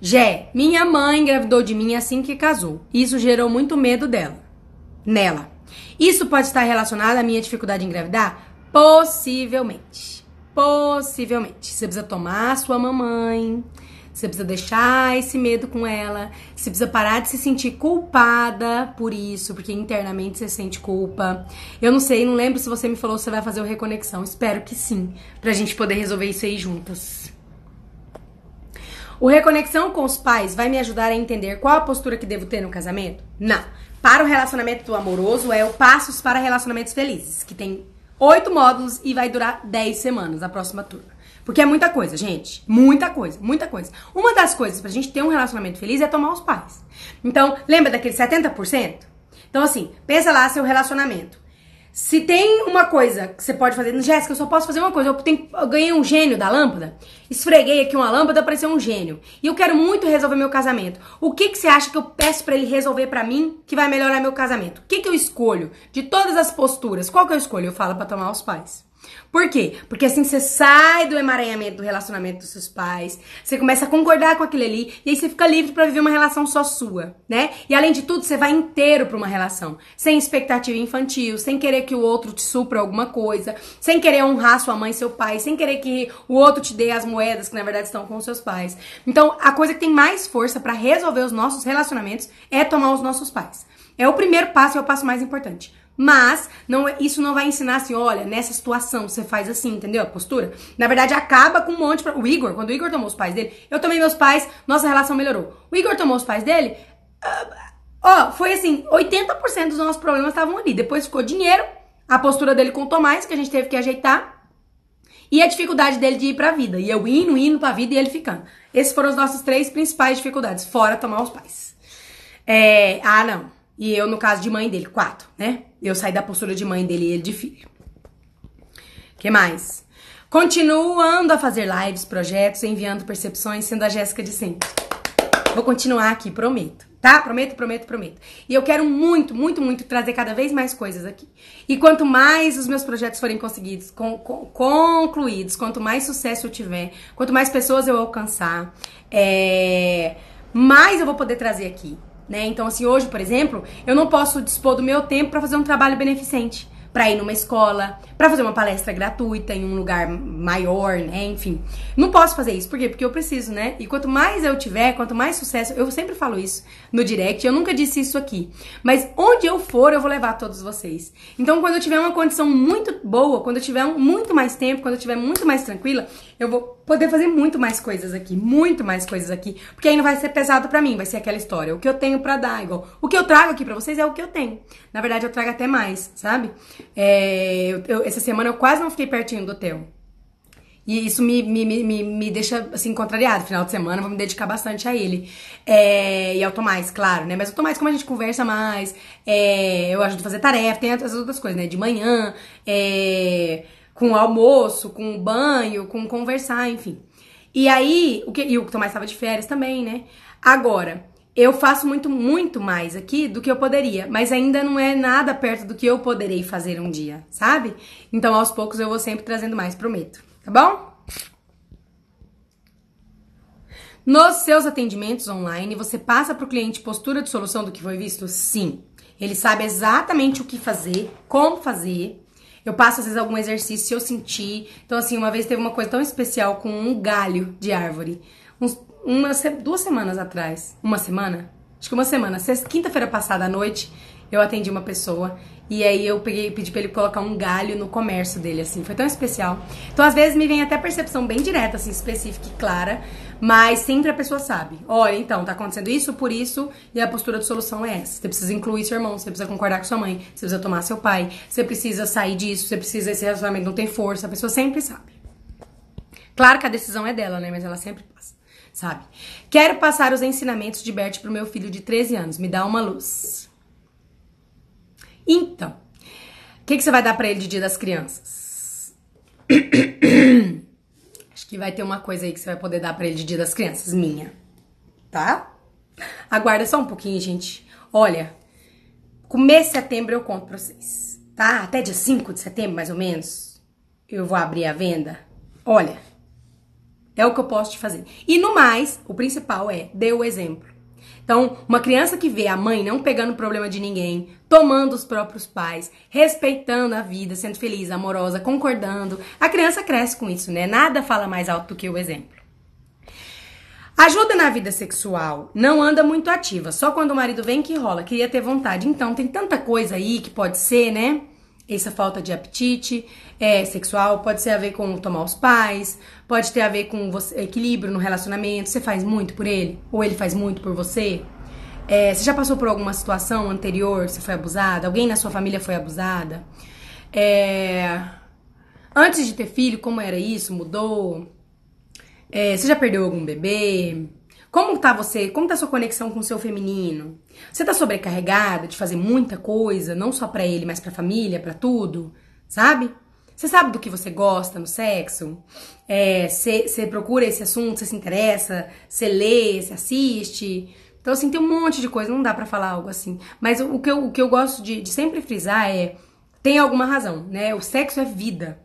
Jé, minha mãe engravidou de mim assim que casou. Isso gerou muito medo dela, nela. Isso pode estar relacionado à minha dificuldade em engravidar? Possivelmente. possivelmente. Você precisa tomar a sua mamãe. Você precisa deixar esse medo com ela. Você precisa parar de se sentir culpada por isso, porque internamente você sente culpa. Eu não sei, não lembro se você me falou se você vai fazer o reconexão. Espero que sim, pra gente poder resolver isso aí juntas. O reconexão com os pais vai me ajudar a entender qual a postura que devo ter no casamento? Não. Para o relacionamento amoroso é o Passos para Relacionamentos Felizes, que tem oito módulos e vai durar dez semanas a próxima turma. Porque é muita coisa, gente. Muita coisa, muita coisa. Uma das coisas pra gente ter um relacionamento feliz é tomar os pais. Então, lembra daquele 70%? Então, assim, pensa lá seu relacionamento. Se tem uma coisa que você pode fazer, Jéssica, eu só posso fazer uma coisa. Eu, tenho, eu ganhei um gênio da lâmpada, esfreguei aqui uma lâmpada, apareceu um gênio. E eu quero muito resolver meu casamento. O que, que você acha que eu peço para ele resolver para mim que vai melhorar meu casamento? O que, que eu escolho? De todas as posturas, qual que eu escolho? Eu falo para tomar os pais. Por quê? Porque assim você sai do emaranhamento do relacionamento dos seus pais, você começa a concordar com aquilo ali, e aí você fica livre para viver uma relação só sua, né? E além de tudo, você vai inteiro para uma relação, sem expectativa infantil, sem querer que o outro te supra alguma coisa, sem querer honrar sua mãe e seu pai, sem querer que o outro te dê as moedas que na verdade estão com os seus pais. Então, a coisa que tem mais força para resolver os nossos relacionamentos é tomar os nossos pais. É o primeiro passo, é o passo mais importante. Mas não, é, isso não vai ensinar assim, olha, nessa situação você faz assim, entendeu? A postura. Na verdade, acaba com um monte. Pra... O Igor, quando o Igor tomou os pais dele, eu tomei meus pais, nossa relação melhorou. O Igor tomou os pais dele, uh, ó, foi assim: 80% dos nossos problemas estavam ali. Depois ficou dinheiro, a postura dele contou mais, que a gente teve que ajeitar. E a dificuldade dele de ir pra vida. E eu indo, indo pra vida e ele ficando. Esses foram as nossas três principais dificuldades, fora tomar os pais. É, ah, não. E eu, no caso de mãe dele, quatro, né? Eu saí da postura de mãe dele e ele de filho. que mais? Continuando a fazer lives, projetos, enviando percepções, sendo a Jéssica de sempre. Vou continuar aqui, prometo. Tá? Prometo, prometo, prometo. E eu quero muito, muito, muito trazer cada vez mais coisas aqui. E quanto mais os meus projetos forem conseguidos, con concluídos, quanto mais sucesso eu tiver, quanto mais pessoas eu alcançar, é... mais eu vou poder trazer aqui. Né? Então, assim, hoje, por exemplo, eu não posso dispor do meu tempo para fazer um trabalho beneficente para ir numa escola, para fazer uma palestra gratuita em um lugar maior, né? Enfim, não posso fazer isso. Por quê? Porque eu preciso, né? E quanto mais eu tiver, quanto mais sucesso, eu sempre falo isso no direct, eu nunca disse isso aqui. Mas onde eu for, eu vou levar todos vocês. Então, quando eu tiver uma condição muito boa, quando eu tiver muito mais tempo, quando eu tiver muito mais tranquila, eu vou poder fazer muito mais coisas aqui, muito mais coisas aqui, porque aí não vai ser pesado para mim, vai ser aquela história, o que eu tenho para dar, igual. O que eu trago aqui para vocês é o que eu tenho. Na verdade, eu trago até mais, sabe? É, eu, eu, essa semana eu quase não fiquei pertinho do hotel. E isso me, me, me, me deixa, assim, contrariado. Final de semana, vou me dedicar bastante a ele. É, e ao Tomás, claro, né? Mas o Tomás, como a gente conversa mais, é, eu ajudo a fazer tarefa, tem as outras coisas, né? De manhã, é, com almoço, com banho, com conversar, enfim. E aí, o que, e o Tomás estava de férias também, né? Agora, eu faço muito, muito mais aqui do que eu poderia, mas ainda não é nada perto do que eu poderei fazer um dia, sabe? Então, aos poucos, eu vou sempre trazendo mais, prometo, tá bom? Nos seus atendimentos online, você passa para o cliente postura de solução do que foi visto? Sim. Ele sabe exatamente o que fazer, como fazer, eu passo, às vezes, algum exercício se eu sentir. Então, assim, uma vez teve uma coisa tão especial com um galho de árvore. Uns, uma, duas semanas atrás. Uma semana? Acho que uma semana. Quinta-feira passada à noite, eu atendi uma pessoa e aí eu peguei, pedi pra ele colocar um galho no comércio dele, assim. Foi tão especial. Então, às vezes, me vem até percepção bem direta, assim, específica e clara. Mas sempre a pessoa sabe. Olha, então, tá acontecendo isso por isso, e a postura de solução é essa. Você precisa incluir seu irmão, você precisa concordar com sua mãe, você precisa tomar seu pai, você precisa sair disso, você precisa, esse relacionamento não tem força, a pessoa sempre sabe. Claro que a decisão é dela, né? Mas ela sempre passa, sabe? Quero passar os ensinamentos de Bert pro meu filho de 13 anos. Me dá uma luz. Então, o que, que você vai dar para ele de Dia das Crianças? *coughs* Acho que vai ter uma coisa aí que você vai poder dar para ele de Dia das Crianças, minha. Tá? Aguarda só um pouquinho, gente. Olha, começo de setembro eu conto pra vocês, tá? Até dia 5 de setembro, mais ou menos, eu vou abrir a venda. Olha, é o que eu posso te fazer. E no mais, o principal é dê o exemplo. Então, uma criança que vê a mãe não pegando problema de ninguém, tomando os próprios pais, respeitando a vida, sendo feliz, amorosa, concordando, a criança cresce com isso, né? Nada fala mais alto do que o exemplo. Ajuda na vida sexual não anda muito ativa, só quando o marido vem que rola, queria ter vontade. Então, tem tanta coisa aí que pode ser, né? Essa falta de apetite é, sexual pode ter a ver com tomar os pais, pode ter a ver com você, equilíbrio no relacionamento. Você faz muito por ele? Ou ele faz muito por você? É, você já passou por alguma situação anterior? Você foi abusada? Alguém na sua família foi abusada? É, antes de ter filho, como era isso? Mudou? É, você já perdeu algum bebê? Como tá você? Como tá sua conexão com o seu feminino? Você tá sobrecarregada de fazer muita coisa, não só para ele, mas para família, para tudo, sabe? Você sabe do que você gosta no sexo? É, você procura esse assunto, você se interessa, você lê, você assiste. Então, assim, tem um monte de coisa, não dá para falar algo assim. Mas o que eu, o que eu gosto de, de sempre frisar é: tem alguma razão, né? O sexo é vida.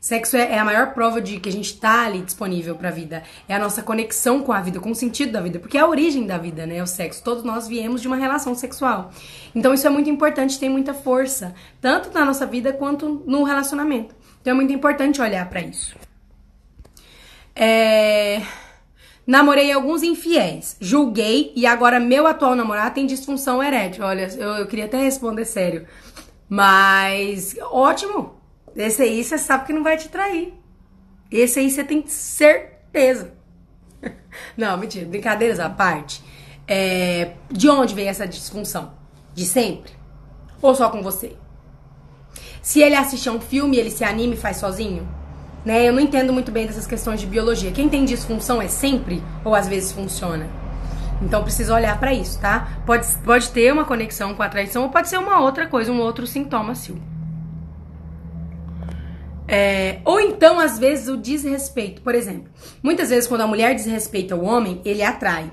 Sexo é, é, a maior prova de que a gente tá ali disponível pra vida. É a nossa conexão com a vida, com o sentido da vida. Porque é a origem da vida, né? O sexo. Todos nós viemos de uma relação sexual. Então isso é muito importante, tem muita força. Tanto na nossa vida quanto no relacionamento. Então é muito importante olhar para isso. É... Namorei alguns infiéis, julguei e agora meu atual namorado tem disfunção erétil. Olha, eu, eu queria até responder sério. Mas ótimo, esse aí você sabe que não vai te trair. Esse aí você tem certeza. *laughs* Não, mentira, brincadeiras à parte. É, de onde vem essa disfunção? De sempre? Ou só com você? Se ele assistir um filme, ele se anime e faz sozinho? Né? Eu não entendo muito bem dessas questões de biologia. Quem tem disfunção é sempre ou às vezes funciona? Então precisa olhar para isso, tá? Pode, pode ter uma conexão com a traição ou pode ser uma outra coisa, um outro sintoma seu. É, ou então, às vezes, o desrespeito. Por exemplo, muitas vezes quando a mulher desrespeita o homem, ele atrai.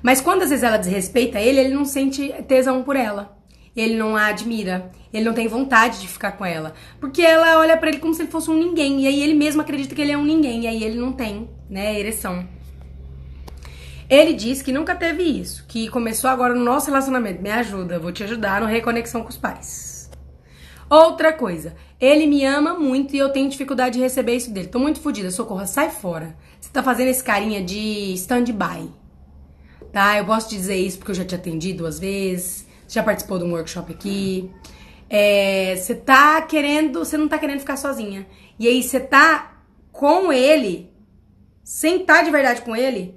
Mas quando às vezes ela desrespeita ele, ele não sente tesão por ela. Ele não a admira. Ele não tem vontade de ficar com ela. Porque ela olha para ele como se ele fosse um ninguém. E aí ele mesmo acredita que ele é um ninguém. E aí ele não tem, né, ereção. Ele diz que nunca teve isso. Que começou agora no nosso relacionamento. Me ajuda, vou te ajudar no reconexão com os pais. Outra coisa, ele me ama muito e eu tenho dificuldade de receber isso dele. Tô muito fodida, socorro, sai fora. Você tá fazendo esse carinha de stand-by. Tá? Eu posso dizer isso porque eu já te atendi duas vezes, já participou de um workshop aqui. É, você tá querendo, você não tá querendo ficar sozinha. E aí você tá com ele, sem estar tá de verdade com ele,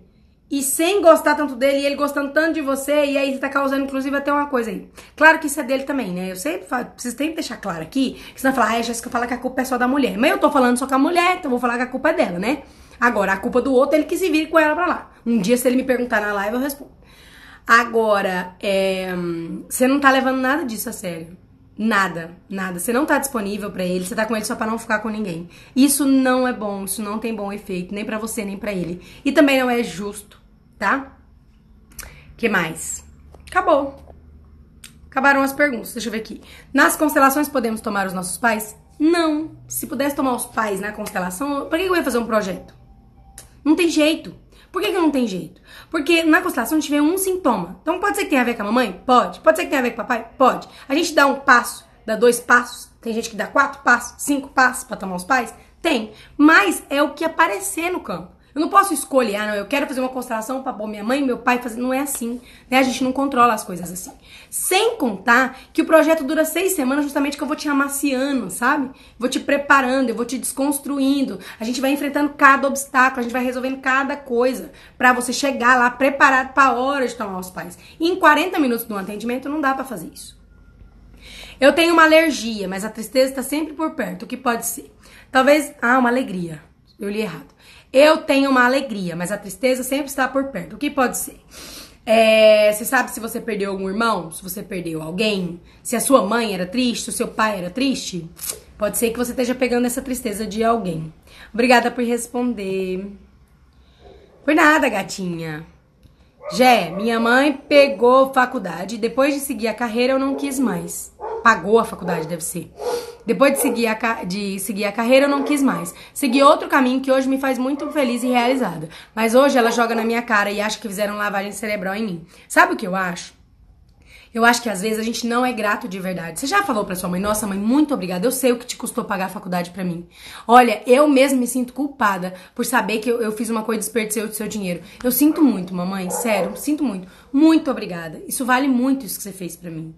e sem gostar tanto dele, e ele gostando tanto de você, e aí você tá causando, inclusive, até uma coisa aí. Claro que isso é dele também, né? Eu sempre falo, preciso sempre deixar claro aqui, que vai falar, ah, a Jéssica fala que a culpa é só da mulher. Mas eu tô falando só com a mulher, então vou falar que a culpa é dela, né? Agora, a culpa do outro, ele que se vire com ela pra lá. Um dia, se ele me perguntar na live, eu respondo. Agora, é, você não tá levando nada disso a sério. Nada, nada. Você não tá disponível para ele, você tá com ele só para não ficar com ninguém. Isso não é bom, isso não tem bom efeito, nem para você, nem para ele. E também não é justo, tá? Que mais? Acabou. Acabaram as perguntas. Deixa eu ver aqui. Nas constelações podemos tomar os nossos pais? Não. Se pudesse tomar os pais na constelação, pra que eu ia fazer um projeto? Não tem jeito. Por que, que não tem jeito? Porque na constelação a gente vê um sintoma. Então pode ser que tenha a ver com a mamãe? Pode. Pode ser que tenha a ver com o papai? Pode. A gente dá um passo, dá dois passos. Tem gente que dá quatro passos, cinco passos para tomar os pais? Tem. Mas é o que aparecer no campo. Eu não posso escolher, ah, não, eu quero fazer uma constelação para minha mãe meu pai fazer. Não é assim. Né? A gente não controla as coisas assim. Sem contar que o projeto dura seis semanas, justamente que eu vou te amaciando, sabe? Vou te preparando, eu vou te desconstruindo. A gente vai enfrentando cada obstáculo, a gente vai resolvendo cada coisa para você chegar lá preparado para hora de tomar os pais. E em 40 minutos do atendimento não dá para fazer isso. Eu tenho uma alergia, mas a tristeza está sempre por perto. O que pode ser? Talvez. Ah, uma alegria. Eu li errado. Eu tenho uma alegria, mas a tristeza sempre está por perto. O que pode ser? É, você sabe se você perdeu algum irmão? Se você perdeu alguém? Se a sua mãe era triste? Se o seu pai era triste? Pode ser que você esteja pegando essa tristeza de alguém. Obrigada por responder. Por nada, gatinha. Jé, minha mãe pegou faculdade. Depois de seguir a carreira, eu não quis mais. Pagou a faculdade, deve ser. Depois de seguir, a, de seguir a carreira, eu não quis mais. Segui outro caminho que hoje me faz muito feliz e realizada. Mas hoje ela joga na minha cara e acha que fizeram lavagem cerebral em mim. Sabe o que eu acho? Eu acho que às vezes a gente não é grato de verdade. Você já falou para sua mãe, nossa mãe, muito obrigada. Eu sei o que te custou pagar a faculdade para mim. Olha, eu mesmo me sinto culpada por saber que eu, eu fiz uma coisa e desperdicei o seu dinheiro. Eu sinto muito, mamãe, sério, sinto muito. Muito obrigada. Isso vale muito isso que você fez para mim.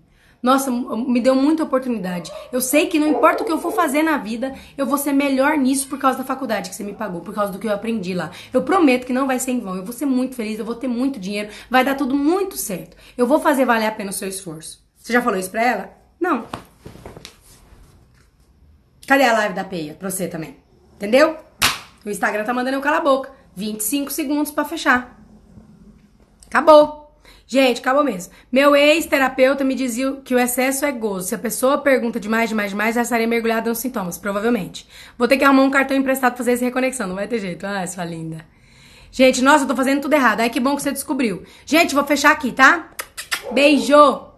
Nossa, me deu muita oportunidade. Eu sei que não importa o que eu for fazer na vida, eu vou ser melhor nisso por causa da faculdade que você me pagou, por causa do que eu aprendi lá. Eu prometo que não vai ser em vão. Eu vou ser muito feliz, eu vou ter muito dinheiro, vai dar tudo muito certo. Eu vou fazer valer a pena o seu esforço. Você já falou isso pra ela? Não. Cadê a live da peia pra você também? Entendeu? O Instagram tá mandando eu calar a boca. 25 segundos para fechar. Acabou. Gente, acabou mesmo. Meu ex-terapeuta me dizia que o excesso é gozo. Se a pessoa pergunta demais, demais, demais, ela estaria mergulhada nos sintomas, provavelmente. Vou ter que arrumar um cartão emprestado pra fazer essa reconexão, não vai ter jeito. Ah, sua linda. Gente, nossa, eu tô fazendo tudo errado. Ai, que bom que você descobriu. Gente, vou fechar aqui, tá? Beijo!